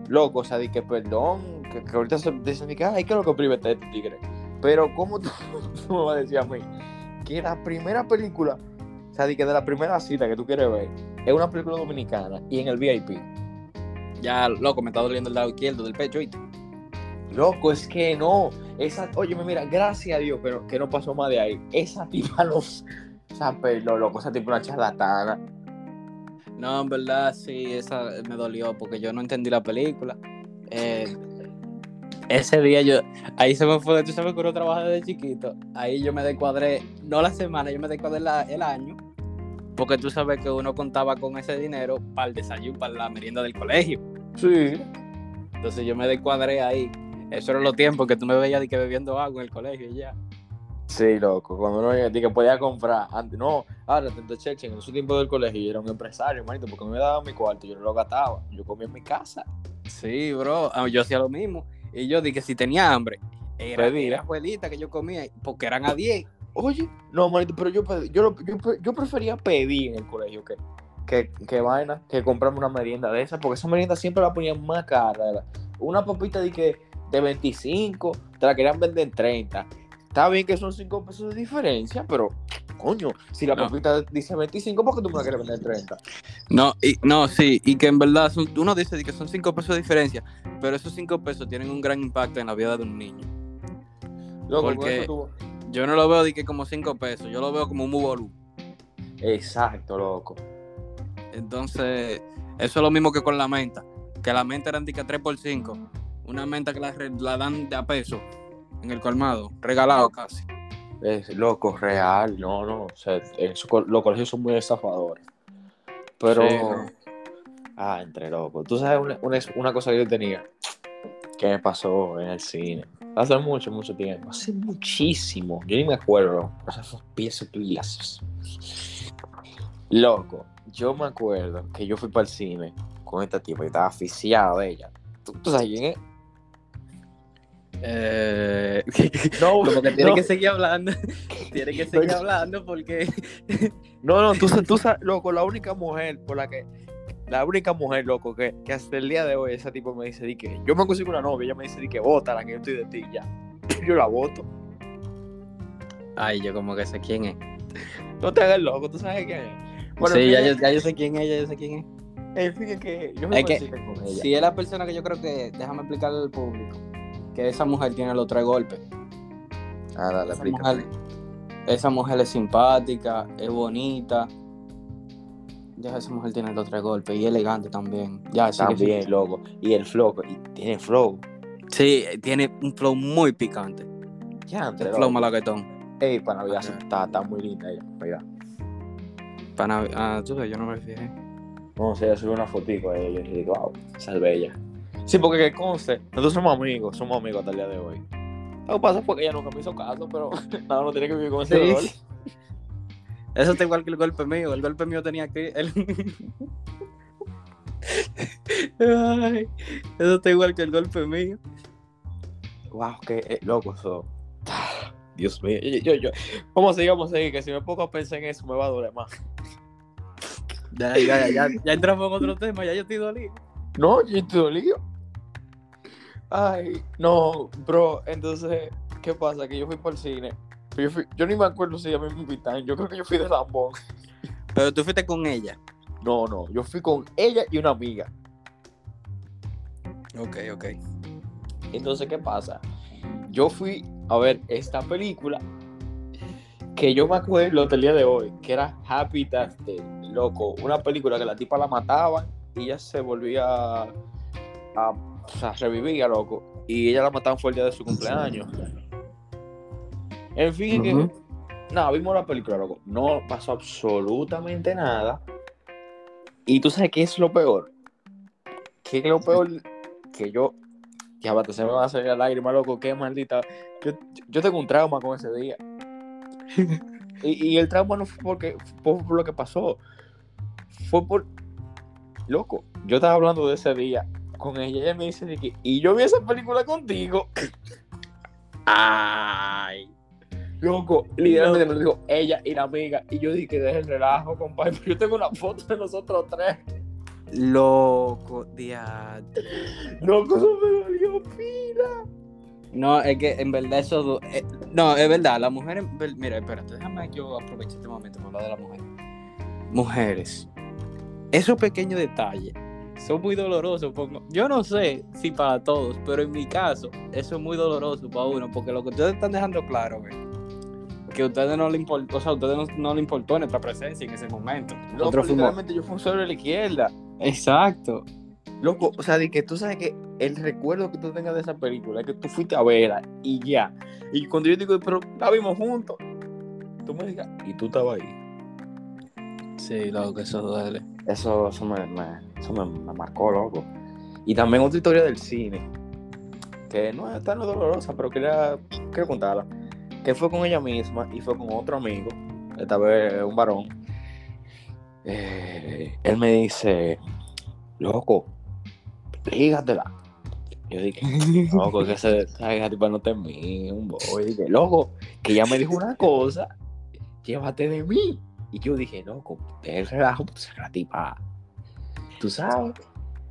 Loco, o sea, di que perdón, que, que ahorita se dicen de que, ay, ¿qué es lo que oprime este tigre? Pero, ¿cómo tú, [LAUGHS] tú me vas a decir a mí que la primera película, o sea, di que de la primera cita que tú quieres ver, es una película dominicana y en el VIP? Ya, loco, me está doliendo el lado izquierdo del pecho. ¿oíste? Loco, es que no. Esa, oye, mira, gracias a Dios que no, que no pasó más de ahí. Esa tipa no. O sea, pero loco, esa tipa una charlatana. No, en verdad, sí, esa me dolió porque yo no entendí la película. Eh, ese día yo, ahí se me fue, tú sabes que uno trabaja desde chiquito, ahí yo me descuadré, no la semana, yo me descuadré la- el año, porque tú sabes que uno contaba con ese dinero para el desayuno, para la merienda del colegio. Sí. Entonces yo me descuadré ahí. Eso eran los tiempos que tú me veías de que bebiendo agua en el colegio y ya. Sí, loco. Cuando uno di que podía comprar. Antes, no, ahora te chechen. En esos tiempos del colegio yo era un empresario, manito, porque me daba mi cuarto, yo no lo gastaba. Yo comía en mi casa. Sí, bro, ah, yo hacía lo mismo. Y yo dije, si tenía hambre, era, era abuelita que yo comía, porque eran a 10. Oye, no, manito, pero yo, pedí- yo, yo, pre- yo prefería pedir en el colegio que, que, que vaina, que comprarme una merienda de esa, porque esa merienda siempre la ponían más cara. Una papita de, que, de 25, te la querían vender en 30. Está bien que son 5 pesos de diferencia, pero, coño, si la No. papita dice 25, ¿por qué tú me la quieres vender en 30? No, y, no, sí, y que en verdad son- uno dice que son 5 pesos de diferencia, pero esos 5 pesos tienen un gran impacto en la vida de un niño. Loco, Porque- Yo no lo veo de que como 5 pesos, yo lo veo como un mubolú. Exacto, loco. Entonces, eso es lo mismo que con la menta, que la menta eran de que 3 por 5, una menta que la dan de a peso en el colmado, regalado casi. Es loco, real, no, no. O sea, eso los colegios son muy estafadores. Pero. Sí, no. Ah, entre locos. Tú sabes una, una, una cosa que yo tenía que me pasó en el cine. Hace mucho, mucho tiempo. Hace muchísimo. Yo ni me acuerdo. O sea, esos pies pilas. Loco, yo me acuerdo que yo fui para el cine con esta tipa y estaba aficiado de ella. ¿Tú, tú sabes quién es? Eh, No, [LAUGHS] como que tiene no. que seguir hablando, [LAUGHS] tiene que seguir hablando porque... [LAUGHS] No, no, tú, tú sabes, loco, la única mujer por la que la única mujer, loco, que, que hasta el día de hoy ese tipo me dice di que yo me consigo una novia, ella me dice di que la que yo estoy de ti, ya. Yo la voto. Ay, yo como que sé quién es. No te hagas loco, tú sabes quién es. Bueno, sí, ya yo, ya yo sé quién es, ya yo sé quién es. Es que yo me Es que- con ella. Si es la persona que yo creo que, déjame explicarle al público, que esa mujer tiene los tres golpes. Ah, dale, Esa mujer, esa mujer es simpática, es bonita. Ya esa mujer tiene los tres golpes y elegante también. Ya, que sí. También, loco. Y el flow, y tiene flow. Sí, tiene un flow muy picante. Ya, El entre flow malaguetón. Ey, para Navidad está, está muy linda ella. Mira. Para, ah, tú sabes, yo no me fijé. No sé, yo subí una fotico a ella y digo, wow, esa es bella. Sí, porque que conste, nosotros somos amigos, somos amigos hasta el día de hoy. Lo que pasa fue que ella nunca me hizo caso, pero [LAUGHS] nada, no tiene que vivir con ese dolor. Eso está igual que el golpe mío. El golpe mío tenía que. el- [LAUGHS] Ay, eso está igual que el golpe mío. Wow, qué eh, loco eso. Dios mío, yo, yo, yo. ¿Cómo sigamos ahí? Que si me pongo a pensar en eso me va a doler más. Ya, ya, ya, ya, ya entramos en otro tema, ya yo estoy dolido. No, yo estoy dolido. Ay, no, bro, entonces, ¿qué pasa? Que yo fui para el cine. Yo, fui- yo ni me acuerdo si ya me invitaron. Yo creo que yo fui de Lambón. Pero tú fuiste con ella. No, no, yo fui con ella y una amiga. Ok, ok. Entonces, ¿qué pasa? Yo fui a ver esta película que yo me acuerdo hasta el día de hoy, que era Happy Death Day, loco. Una película que la tipa la mataban y ella se volvía a, a- o sea, revivía, loco. Y ella la mataban fue el día de su cumpleaños. En fin, que, nada, vimos la película, loco. No pasó absolutamente nada. Y tú sabes qué es lo peor. ¿Qué es lo peor? Que yo ya bate, se me va a salir la lágrima, loco, qué maldita. Yo, yo tengo un trauma con ese día. [LAUGHS] y, y el trauma no fue porque fue por lo que pasó. Fue por. Loco, yo estaba hablando de ese día con ella. Ella me dice de que. Y yo vi esa película contigo. [LAUGHS] Ay. Loco, literalmente me lo dijo ella y la amiga. Y yo dije que deje el relajo, compadre. [LAUGHS] Pero yo tengo una foto de nosotros tres. Loco, diatre. Loco, eso me dolió pila. No, es que en verdad eso. eh, no, es verdad, las mujeres. ver- Mira, espérate, déjame yo aprovechar este momento para hablar de las mujeres. Mujeres, esos pequeños detalles son muy dolorosos. Yo no sé si para todos, pero en mi caso, eso es muy doloroso para uno, porque lo que ustedes están dejando claro, que a ustedes no le importó, o sea, a ustedes no, no le importó nuestra presencia en ese momento. Loco, literalmente yo fui un solo de la izquierda. Exacto. Loco, o sea, de que tú sabes que el recuerdo que tú tengas de esa película es que tú fuiste a verla y ya. Y cuando yo digo, pero la vimos juntos, tú me digas, y tú estabas ahí. Sí, loco, eso duele. Eso, eso, me, me- eso me, me marcó, loco. Y también otra historia del cine, que no es tan dolorosa, pero quería, quiero contarla. Que fue con ella misma y fue con otro amigo, esta vez un varón. Eh, él me dice, loco, lígatela. Yo dije, [LAUGHS] loco, que ese- esa tipa no te mí, un boy. Dije, loco, que ella me dijo una cosa, llévate de mí. Y yo dije, deja el relajo, pues la tipa, tú sabes.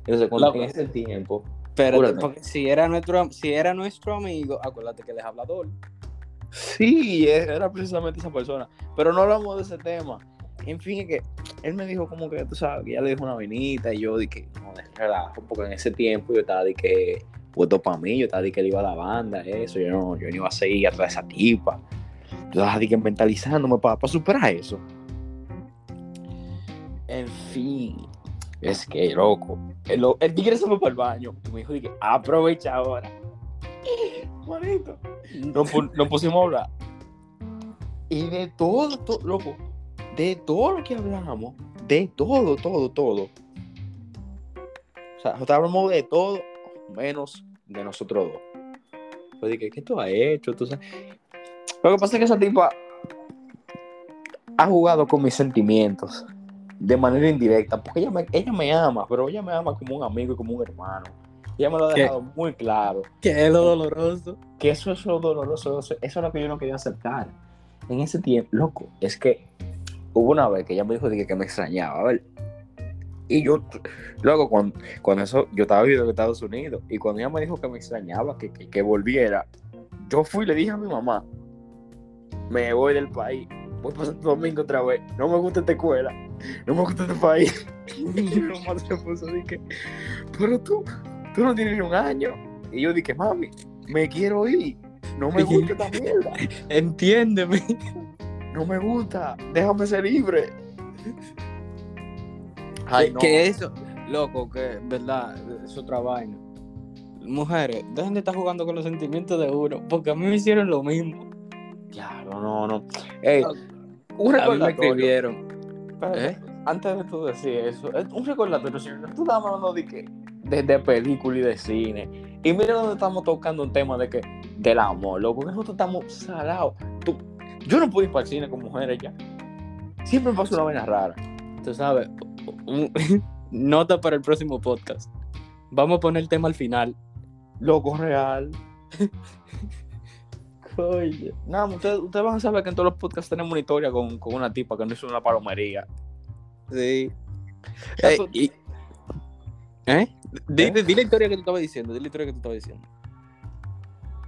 Entonces, cuando en ese tiempo, Pero Júrate. porque si era nuestro, si era nuestro amigo, acuérdate que él es hablador. sí, era precisamente esa persona. Pero no hablamos de ese tema. En fin, es que él me dijo como que, tú sabes, que ya le dijo una venita y yo dije, no, el relajo, porque en ese tiempo yo estaba de que, puesto para mí, yo estaba de que le iba a la banda, eso, yo no, yo no iba a seguir atrás de esa tipa. Yo estaba de que mentalizándome para superar eso. En fin, es que, loco, el, el tigre se fue para el baño y me dijo, que, aprovecha ahora. Manito. Nos pusimos a hablar. Y de todo, todo, loco, de todo lo que hablamos, de todo, todo, todo. O sea, nosotros hablamos de todo, menos de nosotros dos. Pues dije, ¿qué tú has hecho? Tú sabes? Lo que pasa es que esa tipa ha jugado con mis sentimientos de manera indirecta, porque ella me, ella me ama, pero ella me ama como un amigo y como un hermano. Ella me lo ha ¿Qué? dejado muy claro Que es lo doloroso. que eso es lo doloroso, eso, eso es lo que yo no quería aceptar. En ese tiempo, loco, es que hubo una vez que ella me dijo que, que me extrañaba, a ver. Y yo, luego, cuando, cuando eso, yo estaba viviendo en Estados Unidos, y cuando ella me dijo que me extrañaba, que, que, que volviera, yo fui y le dije a mi mamá, me voy del país, voy para Santo Domingo otra vez, no me gusta esta escuela, no me gusta este país. Y mi mamá se puso, dije, pero tú, tú no tienes ni un año. Y yo dije, mami, me quiero ir, no me [LAUGHS] gusta esta mierda, Entiéndeme. no me gusta, déjame ser libre. Ay, no. que eso, loco, que verdad, es otra vaina. Mujeres, dejen de estar jugando con los sentimientos de uno, porque a mí me hicieron lo mismo. Diablo, no, no. Ey, un A mí me escribieron. Espérate, ¿Eh? Antes de tú decir eso, es un recordatorio, señor. Tú estabas hablando de que de, de película y de cine. Y mira donde estamos tocando un tema de que del amor, loco. Que nosotros estamos salados. Tú, yo no puedo ir para el cine con mujeres ya. Siempre me pasa una vaina rara. Tú sabes, un- [LAUGHS] nota para el próximo podcast. Vamos a poner el tema al final. Loco real. [LAUGHS] Coño. Nada, ustedes, ustedes van a saber que en todos los podcasts tenemos una historia con, con una tipa que no hizo una palomería. Sí. Eh, y- ¿Eh? Di, ¿Eh? di- la historia que tú estabas diciendo, di la historia que tú estabas diciendo.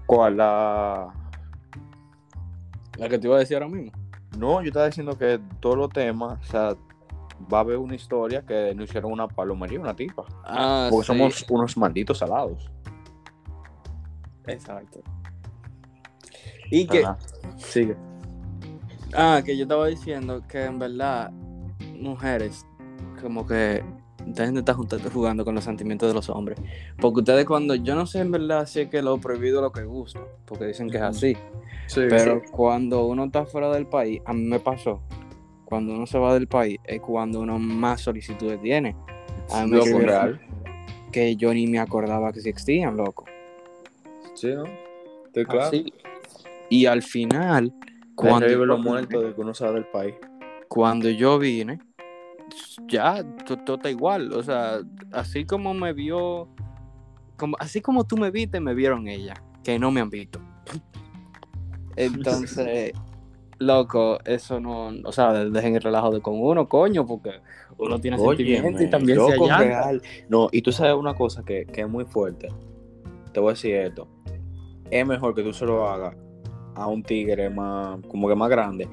¿Cuál? La... La que te iba a decir ahora mismo. No, yo estaba diciendo que todos los temas, o sea, va a haber una historia que no hicieron una palomería, una tipa. Ah, Porque sí. somos unos malditos salados. Exacto. Y que, Ajá. Sigue. ah, que yo estaba diciendo que en verdad, mujeres, como que dejen de estar jugando con los sentimientos de los hombres. Porque ustedes cuando, yo no sé en verdad si es que lo prohibido es lo que gusta, porque dicen que es así. Sí, Pero cuando uno está fuera del país, a mí me pasó, cuando uno se va del país es cuando uno más solicitudes tiene. A mí me Loco, real. Que yo ni me acordaba que existían, loco. Sí, ¿no? Estoy claro. Así. Y al final, Cuando cuando, vive yo los vine- muertos de que uno se va del país. cuando yo vine, ya, to- todo está igual. O sea, así como me vio, como, así como tú me viste, me vieron ella, que no me han visto. Entonces, [LAUGHS] loco, eso no, o sea, dejen el relajo de con uno, coño, porque uno tiene sentimientos y también se real. No, y tú sabes una cosa que, que es muy fuerte. Te voy a decir esto. Es mejor que tú se lo hagas a un tigre más, como que más grande,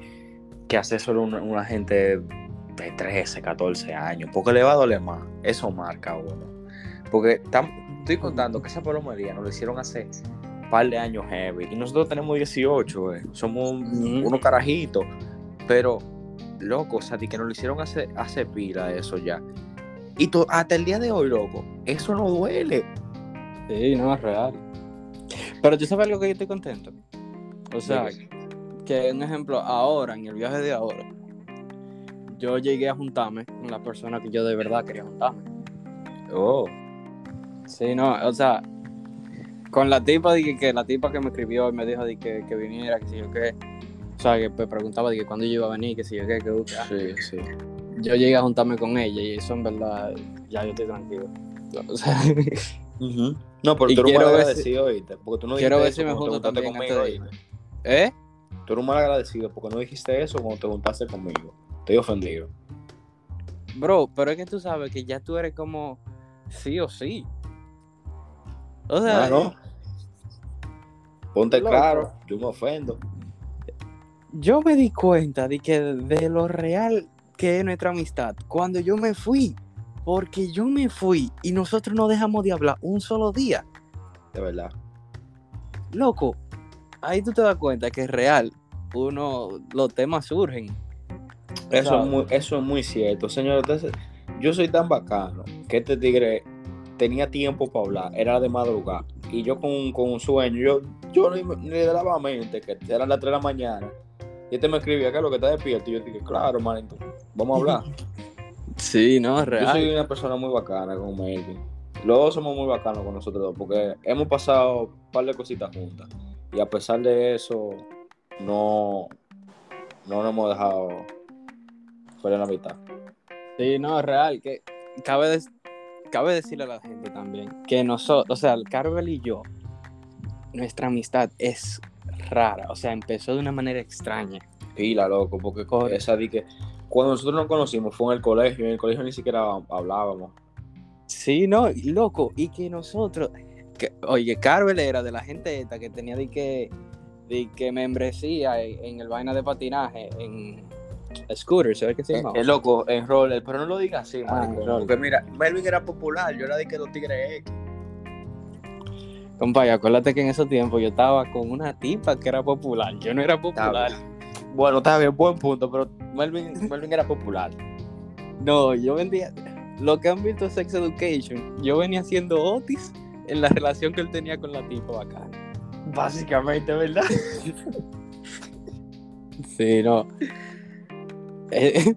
que hacer solo una, una gente de 13, 14 años. Porque le va a doler más. Eso marca uno. Porque tam- estoy contando que esa palomería nos lo hicieron hace un par de años heavy. Y nosotros tenemos 18, eh. Somos unos carajitos. Pero, loco, o sea, que nos lo hicieron hace, hace pila eso ya. Y to- hasta el día de hoy, loco, eso no duele. Sí, no, es real. Pero tú sabes algo que yo estoy contento. O sea, que un ejemplo, ahora, en el viaje de ahora, yo llegué a juntarme con la persona que yo de verdad quería juntarme. Oh, Sí, no, o sea, con la tipa, dije que la tipa que me escribió y me dijo de que, que viniera, que si yo qué. O sea, que me preguntaba de que cuándo yo iba a venir, que si yo qué, que uh, ah. sí, sí. yo llegué a juntarme con ella y eso en verdad, ya yo estoy tranquilo. O sea, No, pero tú quiero mal ver si- agradecido, ¿oíste? Porque tú no quiero ver si me junto también conmigo, antes de ¿oíste? ¿Eh? Tú eres un mal agradecido porque no dijiste eso cuando te juntaste conmigo. Estoy ofendido. Bro, pero es que tú sabes que ya tú eres como sí o sí. O sea, Ah, no. Ponte Loco. claro, yo me ofendo. yo me di cuenta de que de lo real que es nuestra amistad cuando yo me fui. Porque yo me fui y nosotros no dejamos de hablar un solo día. De verdad. Loco, ahí tú te das cuenta que es real. Uno, los temas surgen. Eso es, muy, eso es muy cierto. Señor, entonces, yo soy tan bacano que este tigre tenía tiempo para hablar, era de madrugada. Y yo con, con un sueño, yo, yo ni, le daba mente que eran las 3 de la mañana. Y este me escribía, ¿qué es lo que está despierto? Y yo dije, claro, manito, vamos a hablar. [LAUGHS] Sí, no, es Yo real. soy una persona muy bacana con Melvin. Los dos somos muy bacanos con nosotros dos porque hemos pasado un par de cositas juntas. Y a pesar de eso, no, no nos hemos dejado fuera en la mitad. Sí, no, es real. Que cabe, cabe decirle a la gente también que nosotros, o sea, el Carvel y yo, nuestra amistad es rara. O sea, empezó de una manera extraña. Pila, loco, porque Corre. esa di que cuando nosotros nos conocimos fue en el colegio, y en el colegio ni siquiera hablábamos. Sí, no, loco, y que nosotros, que, oye, Carvel era de la gente esta que tenía de que, de que membresía en, el vaina de patinaje, en scooter, ¿sabes qué se llama? Es loco, en roller, pero no lo digas así, Ah, marico. Porque mira, Melvin era popular, yo era de que los tigres X. Compa, acuérdate que en esos tiempos yo estaba con una tipa que era popular, yo no era popular. Bueno, está bien, buen punto, pero Melvin, Melvin era popular. No, yo vendía, lo que han visto Sex Education, yo venía haciendo Otis en la relación que él tenía con la tipa bacana. Básicamente, ¿verdad? Sí, no. Eh,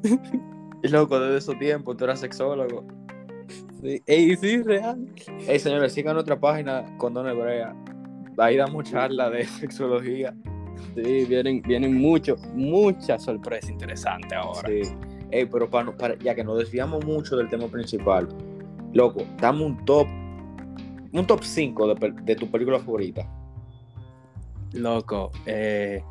Y [LAUGHS] loco, desde esos tiempos, tú eras sexólogo. sí, ey, sí, real. Hey, señores, sigan nuestra página Condón Hebrea. Ahí damos charla de sexología. Sí, vienen, vienen mucho, mucha sorpresa interesante ahora. Sí. Ey, pero para, para- ya que nos desviamos mucho del tema principal, loco, dame un top, un top 5 de, de tu película favorita. Loco, eh,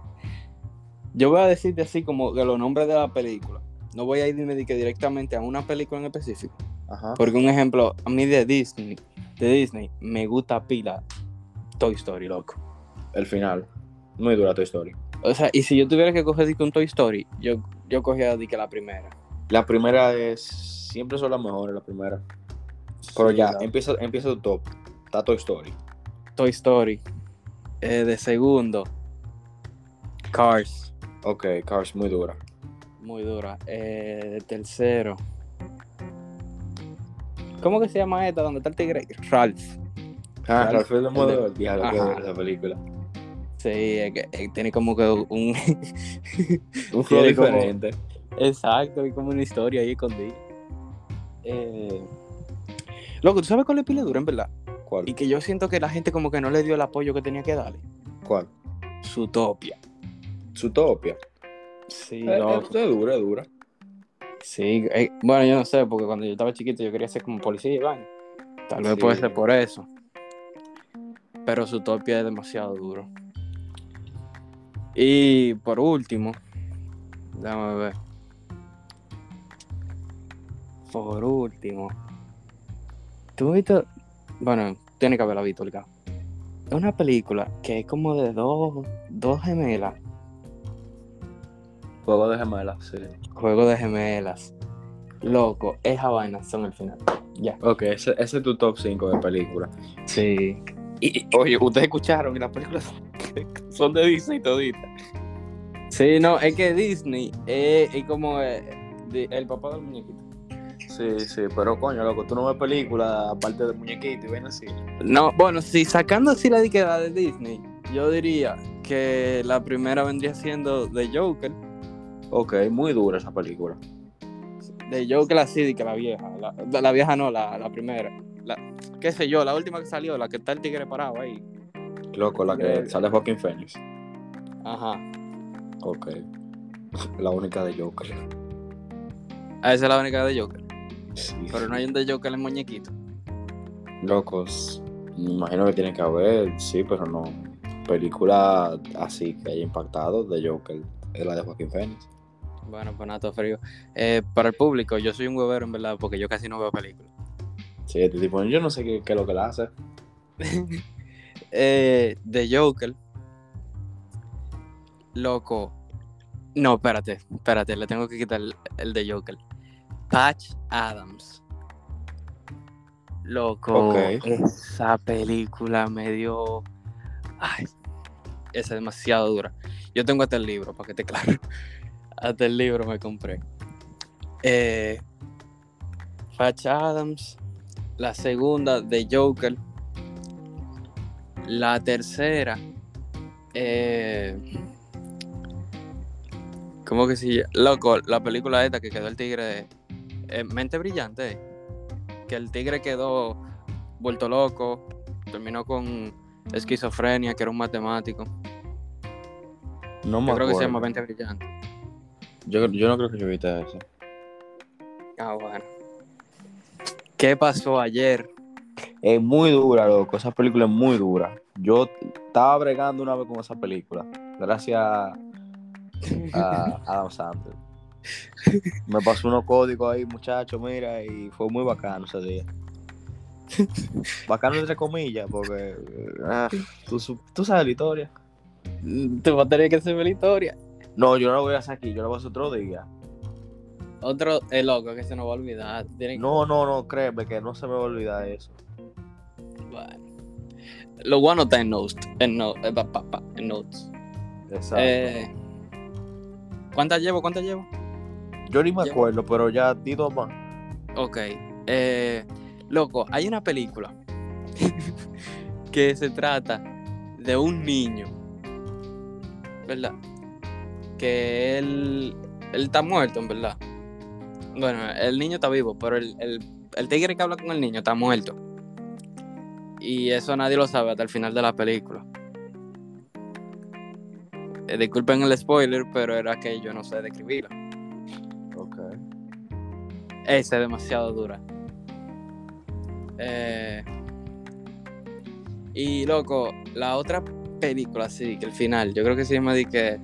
yo voy a decirte así como que los nombres de la película. No voy a irme de que directamente a una película en específico. Ajá. Porque un ejemplo, a mí de Disney, de Disney, me gusta pila Toy Story, loco. El final. Muy dura tu historia. O sea, y si yo tuviera que coger de un Toy Story, yo, yo cogía de que la primera. La primera es. Siempre son las mejores, la primera. Pero Sí, ya, la- empieza, empieza tu top. Está Toy Story. Toy Story. Eh, de segundo, Cars. Ok, Cars, muy dura. Muy dura. Eh, de tercero. ¿Cómo que se llama esta? ¿Dónde está el tigre? Ralph. Ah, Ralph, Ralph es el modo de- del diablo esa película. Sí, es que, eh, tiene como que un. [LAUGHS] Un como- diferente. Exacto, hay como una historia ahí escondida. Eh... Loco, ¿tú sabes cuál es pila dura, en verdad? ¿Cuál? Y que yo siento que la gente como que no le dio el apoyo que tenía que darle. ¿Cuál? Zootopia. Zootopia. Sí, Eh, loco. eh, Es dura, es dura. Sí, eh, bueno, yo no sé, porque cuando yo estaba chiquito yo quería ser como policía y vaina. Tal vez Sí. puede ser por eso. Pero Zootopia es demasiado duro. Y por último, déjame ver. Por último, ¿tú has visto? Bueno, tiene que haberla visto, Olga. Es una película que es como de dos, dos gemelas, Juego de gemelas, sí. juego de gemelas. Loco, esa vaina son el final. Ya. Ok, ese, ese es tu top 5 de película. Sí. Y, oye, ustedes escucharon, y las películas [LAUGHS] son de Disney toditas. Sí, no, es que Disney es, es como eh, de- el papá del muñequito. Sí, sí, pero coño, loco, tú no ves películas aparte de muñequito y ven así. No, bueno, si sacando así la diquedad de Disney, yo diría que la primera vendría siendo The Joker. Ok, muy dura esa película. The Joker así de que la vieja. La, la vieja no, la, la primera. La, qué sé yo, la última que salió, la que está el tigre parado ahí. Loco, la que sale Joaquín Phoenix. Ajá. Ok. [LAUGHS] La única de Joker. Ah, esa es la única de Joker. Sí. Pero no hay un The Joker en muñequito. Locos. Me imagino que tiene que haber, sí, pero no. Película así que haya impactado de Joker es la de Joaquín Phoenix. Bueno, pues nada, todo frío. Eh, para el público, yo soy un huevero en verdad, porque yo casi no veo películas. Sí, este tipo, yo no sé qué, qué es lo que la hace. [LAUGHS] eh, de Joker. Loco. No, espérate, espérate, le tengo que quitar el, el de Joker. Patch Adams. Loco, esa película me dio. Ay, esa es demasiado dura. Yo tengo hasta el libro, para que te [LAUGHS] claro. Hasta el libro me compré. Eh, Patch Adams. La segunda de Joker. La tercera. Eh, ¿Cómo que sí? Loco, la película esta que quedó el tigre. Eh, mente brillante. Que el tigre quedó vuelto loco. Terminó con esquizofrenia, que era un matemático. No me Yo creo que se acuerdo. llama Mente brillante. Yo, yo no creo que yo viste eso. Ah, bueno. ¿Qué pasó ayer? Es muy dura, loco. Esa película es muy dura. Yo estaba bregando una vez con esa película. Gracias a Adam Sandler. Me pasó unos códigos ahí, muchacho, mira, y fue muy bacano ese día. [LAUGHS] Bacano entre comillas, porque ah, ¿tú, tú sabes la historia. Tú vas a tener que hacer la historia. No, yo no lo voy a hacer aquí, yo lo voy a hacer otro día. Otro, el loco que se nos va a olvidar. Tienen- No, no, no, créeme que no se me va a olvidar eso. Bueno. Lo bueno está en notes. En, no- eh, en notes. Exacto. Eh, ¿Cuántas llevo? ¿Cuántas llevo? Yo ni me ya- acuerdo, pero ya di dos más. Ok. Eh, loco, hay una película [LAUGHS] que se trata de un niño, ¿verdad? Que él, él está muerto, en verdad. Bueno, el niño está vivo, pero el, el, el tigre que habla con el niño está muerto. Y eso nadie lo sabe hasta el final de la película. Eh, disculpen el spoiler, pero era que yo no sé describirla. Esa es demasiado dura. Eh, y loco, la otra película, sí, que el final, yo creo que se llama de que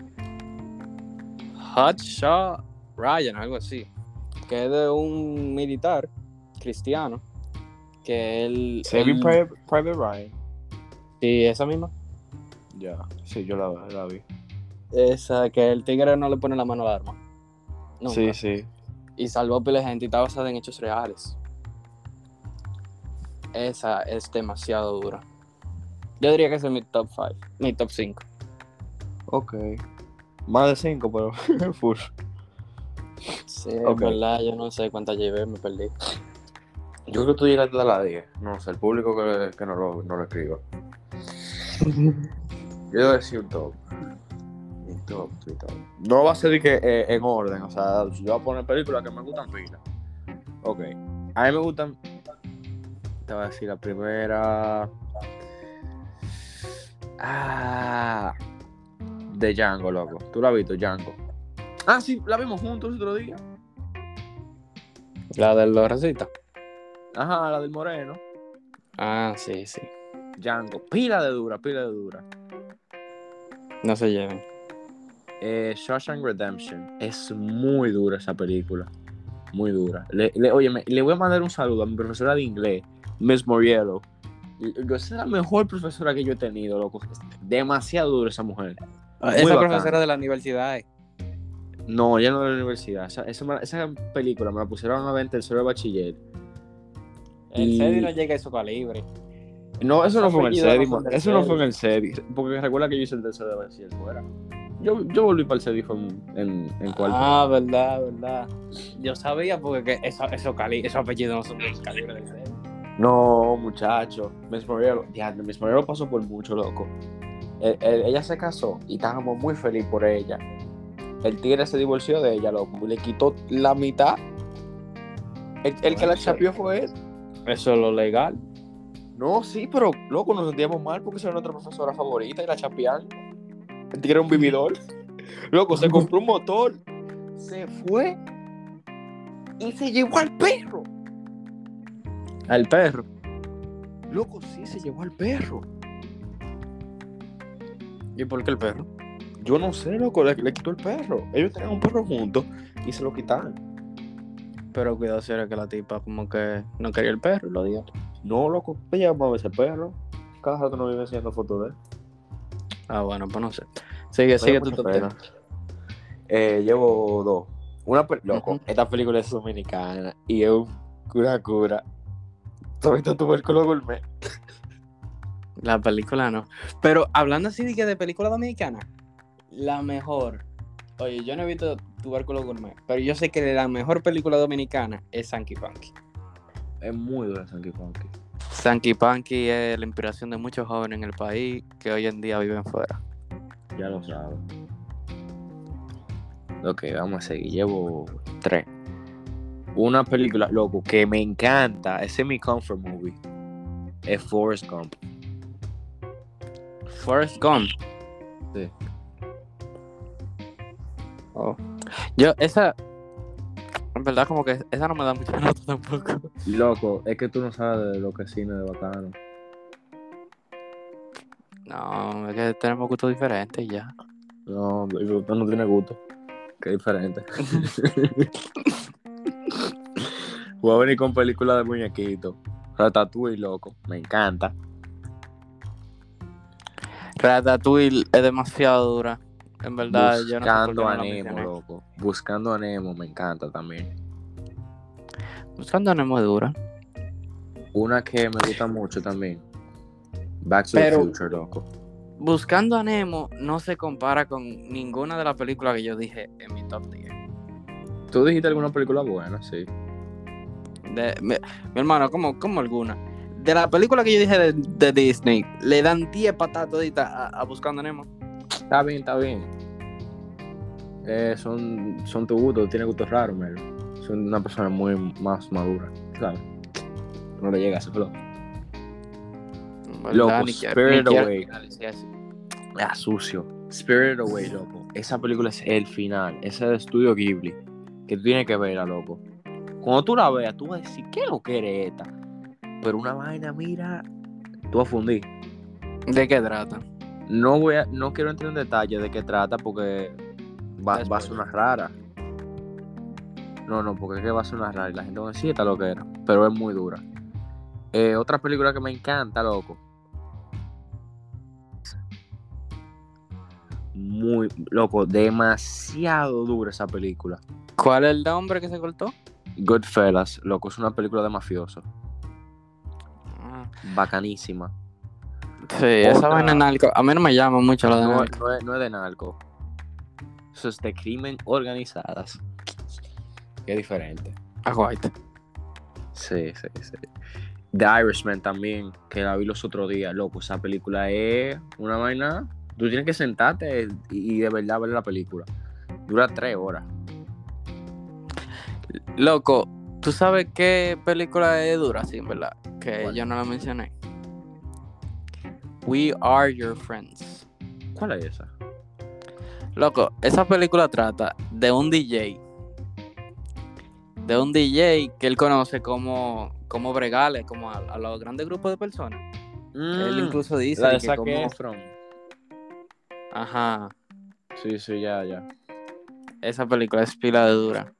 Hot Shot Ryan, algo así. Que es de un militar cristiano. Que él. Saving él- Private, Private Ryan. Sí, esa misma. Ya, sí, yo la, la vi. Esa, que el tigre no le pone la mano al arma. Nunca. Sí, sí. Y a de gente y está basada en hechos reales. Esa es demasiado dura. Yo diría que ese es mi top 5, mi top 5. Ok. Más de cinco, pero [LAUGHS] full. Sí, Ok. es verdad, yo no sé cuántas llevé, me perdí. Yo creo que tú llegaste a la 10. No sé, el público que, que no, lo, no lo escriba. [LAUGHS] Yo debo decir un top. Top, top. No va a ser de que eh, en orden, o sea, yo voy a poner películas que me gustan pila. Ok. A mí me gustan. Te voy a decir la primera. Ah. De Django, loco. ¿Tú la has visto, Django? Ah, sí, la vimos juntos el otro día. La del Loracita. Ajá, la del Moreno. Ah, sí, sí. Django. Pila de dura, pila de dura. No se lleven. Eh, Shawshank Redemption. Es muy dura esa película. Muy dura. Le, le, óyeme, le voy a mandar un saludo a mi profesora de inglés, Miss Moriello. Yo es la mejor profesora que yo he tenido, loco. Demasiado dura esa mujer. Muy Esa bacana. profesora de la universidad. eh. No, ya no de la universidad. Esa, esa, esa película me la pusieron a ver en tercero de bachiller. El Y- CEDI no llega a su calibre. No, eso no fue en el CEDI. Eso no fue en el CEDI. Porque recuerda que yo hice el tercero de bachiller fuera. Yo, yo volví para el CEDI fue en, en, en cuarto. Ah, verdad, verdad. Yo sabía porque que eso, eso cali- esos apellidos no son del calibre del CEDI. No, muchacho. Miss Morello, ya, Miss pasó por mucho, loco. El- el- ella se casó y estábamos muy felices por ella. El tigre se divorció de ella, loco. Le quitó la mitad. El, el que la chapió fue él. Eso es lo legal. No, sí, pero loco, nos sentíamos mal porque era nuestra profesora favorita y la chapearon. Era un vividor. Loco, se compró un motor. Se fue. Y se llevó al perro. Al perro. Loco, sí, se llevó al perro. ¿Y por qué el perro? Yo no sé, loco, le, le quitó el perro. Ellos tenían un perro juntos y se lo quitaron. Pero cuidado si era que la tipa como que no quería el perro y lo dio. No, loco, ella amaba ese perro. Cada rato nos vive enseñando fotos de él. Ah, bueno, pues no sé. Sigue, sigue tu ten. Eh, llevo dos. Una, loco, esta película es dominicana y es un cura cura. ¿Tú has visto tubérculo gourmet? La película no. Pero hablando así de que de película dominicana, la mejor. Oye, yo no he visto Tubérculo Gourmet, pero yo sé que la mejor película dominicana es Sanky Panky. Es muy dura Sanky Punky. Sanky Panky es la inspiración de muchos jóvenes en el país que hoy en día viven fuera. Ya lo sabes. Ok, vamos a seguir. Llevo tres. Una película, loco, que me encanta. Ese es mi comfort movie. Es Forrest Gump. Forrest Gump. Sí. Oh. Yo, esa. En verdad, como que esa no me da mucha [LAUGHS] nota tampoco. Loco, es que tú no sabes de lo que es cine de bacano. No, es que tenemos gustos diferentes y ya. No, usted no tiene gusto. Qué diferente. [LAUGHS] Voy a venir con película de muñequito. Ratatouille, loco. Me encanta. Ratatouille es demasiado dura. En verdad, yo no Buscando a Nemo, loco. Buscando a Nemo me encanta también. Buscando a Nemo es dura. Una que me gusta mucho también. Back to Pero- the Future, loco. Buscando a Nemo no se compara con ninguna de las películas que yo dije en mi top 10. ¿Tú dijiste alguna película buena? Sí. De, mi, mi hermano, como, como alguna. De la película que yo dije de, de Disney, le dan 10 patadas toditas a, a Buscando a Nemo. Está bien, está bien. Eh, son, son tu gusto, tiene gustos raros, Melo. Son una persona muy más madura, ¿sabes? No le llega a ese flow. Loco, quiero Away. Ah, sucio. Spirited Away, loco. Esa película es el final. Ese es de estudio Ghibli. Que tú tienes que verla, loco. Cuando tú la veas, tú vas a decir, ¿qué lo que eres esta? Pero una vaina, mira, tú vas a fundir. ¿De qué trata? No voy a, no quiero entrar en detalle de qué trata porque va, va a sonar rara. No, no, porque es que va a sonar rara y la gente va a decir esta lo que era. Pero es muy dura. Eh, otra película que me encanta, loco. Muy, loco, demasiado dura esa película. ¿Cuál es el nombre que se cortó? Goodfellas, loco, es una película de mafioso. Ah, Bacanísima. Sí, esa vaina de narco. A mí no me llama mucho la de No, narco. no es, no es de narco. Eso es de crimen organizadas. Qué diferente. A White. Sí, sí, sí. The Irishman también, que la vi los otros días, loco. Esa película es una vaina. Tú tienes que sentarte y, de verdad ver la película. Dura tres horas. Loco, ¿tú sabes qué película es dura, sí, en verdad? Que ¿Cuál? yo no la mencioné. We Are Your Friends. ¿Cuál es esa? Loco, esa película trata de un DJ. De un DJ que él conoce como, como bregales, como a, a los grandes grupos de personas. Él Mm, incluso dice la de que como... Ajá, Sí, sí, ya, ya. esa película es pila de dura.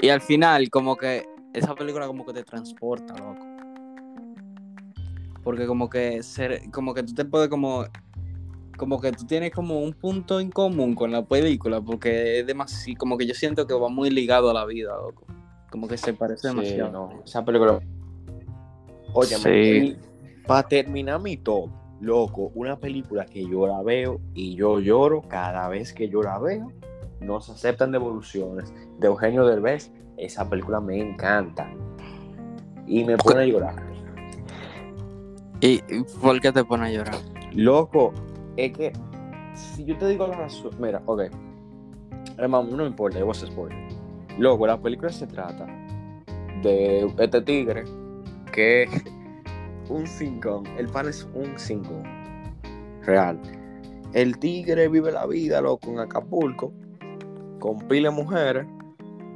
Y al final, como que esa película como que te transporta, loco. Porque como que ser, como que tú te puedes como como que tú tienes como un punto en común con la película, porque es demasiado, como que yo siento que va muy ligado a la vida, loco. Como que se parece Sí, demasiado. no, esa película. Oye, Sí. para terminar mi top, loco, una película que yo la veo y yo lloro cada vez que yo la veo. No se aceptan devoluciones. De Eugenio Derbez, esa película me encanta. Y me pone a llorar. ¿Y por qué te pone a llorar? Loco, es que si yo te digo la razón, mira, ok. Hermano, no me importa, yo voy a spoiler. Loco, la película se trata de este tigre que un cincón. El pan es un cincón. Real. El tigre vive la vida, loco, en Acapulco, con pila de mujeres,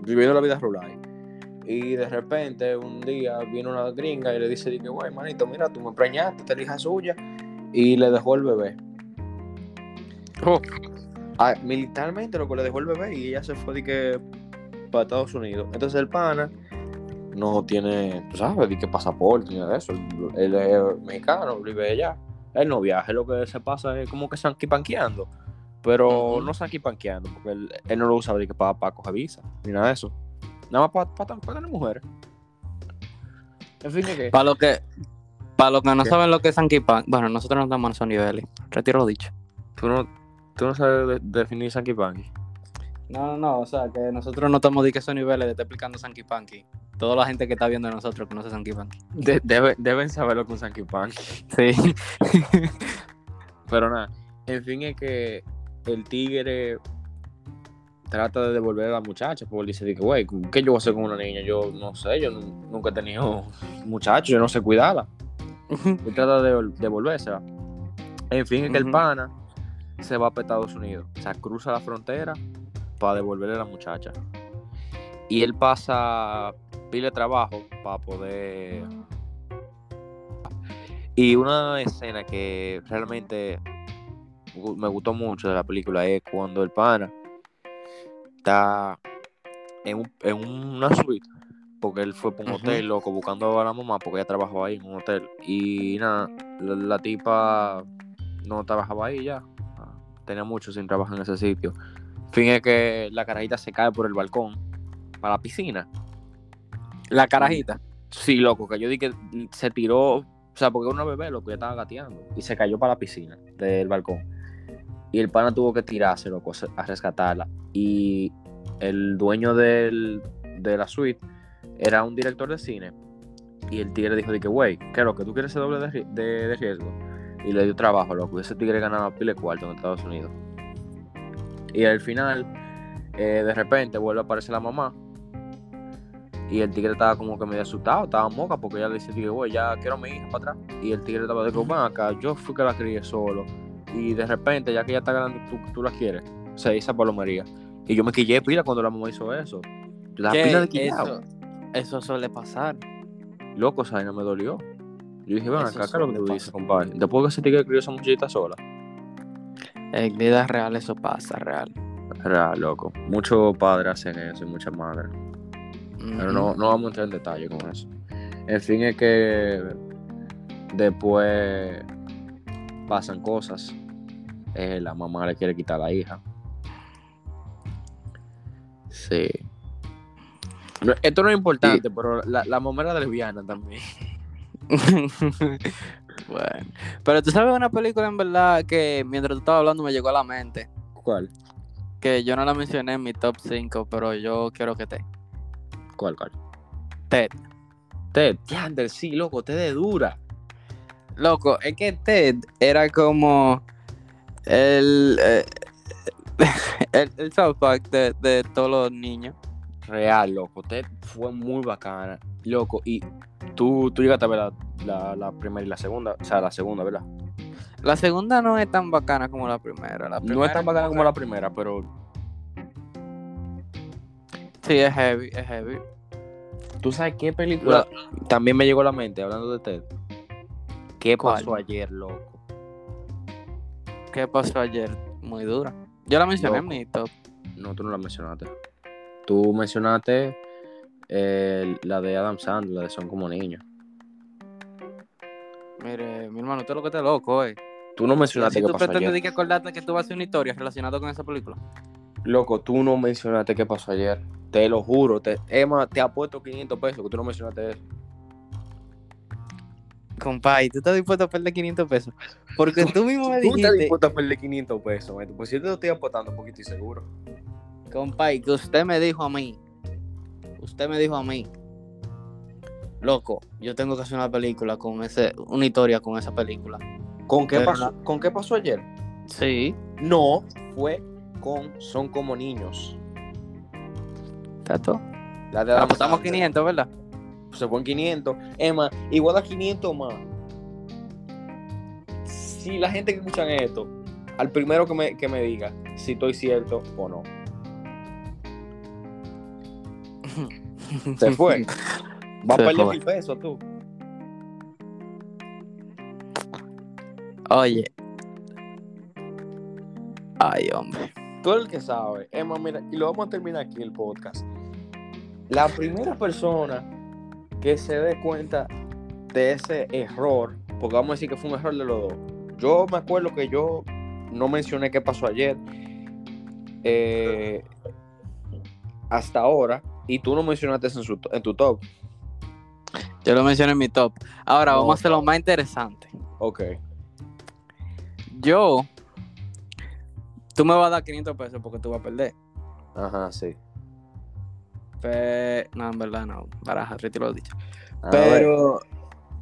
viviendo la vida rural. Y de repente, un día, viene una gringa y le dice, que, güey, manito, mira, tú me preñaste, la hija suya y le dejó el bebé. Oh. Ah, militarmente lo que le dejó el bebé y ella se fue de que para Estados Unidos. Entonces el pana no tiene, tú sabes, de qué pasaporte ni nada de eso. Él, es mexicano, vive allá. Él no viaja, lo que se pasa es como que sanquipanqueando. Pero Ujú. no sanquipanqueando, porque él, él no lo usa que para, para coger visa, ni nada de eso. Nada más para, para, para tener mujeres. En fin, ¿qué? Para lo que para los que no ¿Qué? saben lo que es Sanky Pan, bueno, nosotros no estamos en esos niveles. Retiro lo dicho. ¿Tú no, tú no sabes de- definir sanquipanqui? No, no, no, o sea, que nosotros no estamos de que esos niveles de estar explicando Sanky Panky. Toda la gente que está viendo a nosotros conoce Sanky Panky. De- debe- deben saber lo que es. Sí. [LAUGHS] Pero nada, en fin es que el tigre trata de devolver a la muchacha, porque él dice, que, güey, ¿qué yo voy a hacer con una niña? Yo no sé, yo nu- nunca he tenido muchachos, yo no sé cuidarla. Y trata de devol- devolvérsela. En fin es que el pana se va para Estados Unidos, o sea, cruza la frontera para devolverle a la muchacha. Y él pasa pile trabajo para poder... Y una escena que realmente me gustó mucho de la película es cuando el pana está en, un- en una suite, porque él fue por un hotel, loco, buscando a la mamá, porque ella trabajaba ahí en un hotel. Y nada, la, la tipa no trabajaba ahí ya. Ah, Tenía mucho sin trabajar en ese sitio. Es que la carajita se cae por el balcón para la piscina. La carajita. Sí, loco, que yo dije que se tiró, o sea, porque era una bebé, loco, ya estaba gateando y se cayó para la piscina del balcón. Y el pana tuvo que tirarse, loco, a rescatarla. Y el dueño del, de la suite era un director de cine. Y el tigre dijo, de que, güey, ¿qué lo que tú quieres ese doble de, de- de riesgo? Y le dio trabajo, loco. Y ese tigre ganaba pile cuarto en Estados Unidos. Y al final, eh, de repente, vuelve a aparecer la mamá. Y el tigre estaba como que medio asustado, estaba moca, porque ella le dice, tigre, güey, ya quiero a mi hija para atrás. Y el tigre estaba de ven acá, yo fui que la crié solo. Y de repente, ya que ella está grande, tú, tú la quieres. O sea, esa palomería. Y yo me quillé pila cuando la mamá hizo eso. La ¿Qué? pila de quillado. eso, eso suele pasar. Loco, esa vaina me dolió. Yo dije, ven acá, ¿qué es lo que tú dices, compadre? Después que ese tigre crió esa muchachita sola. En vida real eso pasa, real. Real, loco. Muchos padres hacen eso y muchas madres. Pero no, no vamos a entrar en detalle con eso. En fin, es que después pasan cosas. Eh, la mamá le quiere quitar a la hija. Sí. No, esto no es importante, pero la, la mamá era lesbiana también. [LAUGHS] bueno. Pero tú sabes una película en verdad que mientras tú estabas hablando me llegó a la mente. ¿Cuál? Que yo no la mencioné en mi top 5, pero yo quiero que te. ¿Cuál, cuál? Ted. Ted. Yander, sí, loco, Ted es dura. Loco, es que Ted era como el, eh, [LAUGHS] el, el South Park de, de todos los niños. Real, loco. Ted fue muy bacana. Loco, y tú, tú llegaste a ver la, la, la primera y la segunda. O sea, la segunda, ¿verdad? La segunda no es tan bacana como la primera. La No es tan bacana como la primera, pero Sí, es heavy, es heavy. ¿tú sabes qué película también me llegó a la mente hablando de Ted? ¿Qué ¿Cuál? pasó ayer, loco? ¿Qué pasó ayer? Muy dura. Yo la mencioné en mi top. No, tú no la mencionaste. Tú mencionaste eh, la de Adam Sandler, la de Son como niños. Mire, mi hermano, usted lo que está loco, eh. Tú no mencionaste Si qué tú pasó pretendes ayer. de que acordarte que tú vas a hacer una historia relacionada con esa película. Loco, tú no mencionaste qué pasó ayer. Te lo juro. Te, Emma, te apuesto 500 pesos que tú no mencionaste eso. Compay, tú estás dispuesto a perder 500 pesos. Porque tú [LAUGHS] mismo me Tú estás dijiste, dispuesto a perder 500 pesos, maestro. Pues yo te lo estoy apostando un poquito y seguro. compay, que usted me dijo a mí. Usted me dijo a mí. Loco, yo tengo que hacer una película con ese, una historia con esa película. ¿Con qué, Pero pasó, ¿Con qué pasó ayer? Sí, No, fue con Son como niños. exacto. La de La apostamos Sandler. 500, ¿verdad? Se fue en 500. Emma, igual a 500 más. Si la gente que escuchan esto, al primero que me, que me diga si estoy cierto o no. [LAUGHS] Se fue. [LAUGHS] Va a perder mil pesos tú. Oye. Ay, hombre. Tú eres el que sabe. Emma, mira, y lo vamos a terminar aquí el podcast. La primera persona que se dé cuenta de ese error, porque vamos a decir que fue un error de los dos. Yo me acuerdo que yo no mencioné qué pasó ayer. eh, hasta ahora. Y tú no mencionaste eso en, su- en tu top. Yo lo mencioné en mi top. Ahora No, vamos a hacer lo más interesante. Ok. Yo. Tú me vas a dar 500 pesos porque tú vas a perder. Ajá, sí. Pe- No, en verdad no. Baraja, retiro lo dicho. Pero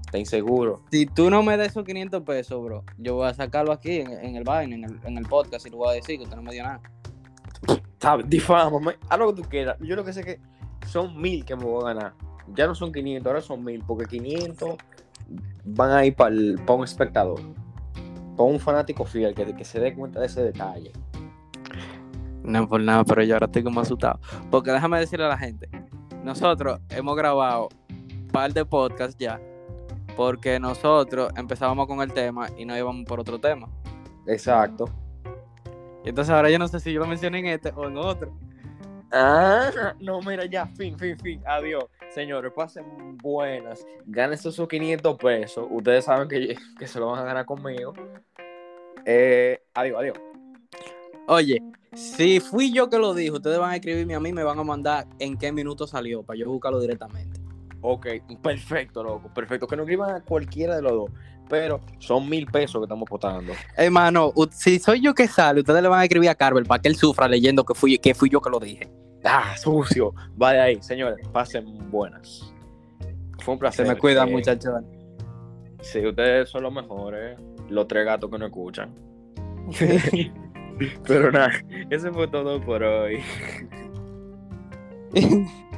Está inseguro. si tú no me das esos 500 pesos, bro, yo voy a sacarlo aquí en, en el vaina, en el, en el podcast y lo voy a decir que usted no me dio nada. Difámame. Haz lo que tú quieras. Yo lo que sé es que son mil que me voy a ganar. Ya no son 500, ahora son mil. Porque 500 van a ir para un espectador. Para un fanático fiel que, que se dé cuenta de ese detalle. No por nada, pero yo ahora estoy como asustado. Porque déjame decirle a la gente, nosotros hemos grabado un par de podcasts ya, porque nosotros empezábamos con el tema y no íbamos por otro tema. Exacto. Y entonces ahora yo no sé si yo lo mencioné en este o en otro. Ah, no, mira, ya, fin, fin, fin. Adiós. Señores, pasen buenas. Ganen esos 500 pesos. Ustedes saben que, que se lo van a ganar conmigo. Eh, adiós, adiós. Oye, si fui yo que lo dije, ustedes van a escribirme a mí, me van a mandar en qué minuto salió para yo buscarlo directamente. Ok, perfecto, loco. Perfecto. Que no escriban a cualquiera de los dos. Pero son mil pesos que estamos votando. Hermano, si soy yo que sale, ustedes le van a escribir a Carvel para que él sufra leyendo que fui, que fui yo que lo dije. Ah, sucio. Va de ahí, señores. Pasen buenas. Fue un Se placer. me cuidan, Eh, muchachos. Sí, ustedes son los mejores. Los tres gatos que no escuchan. [LAUGHS] [LAUGHS] Pero nada, eso fue todo por hoy. [LAUGHS]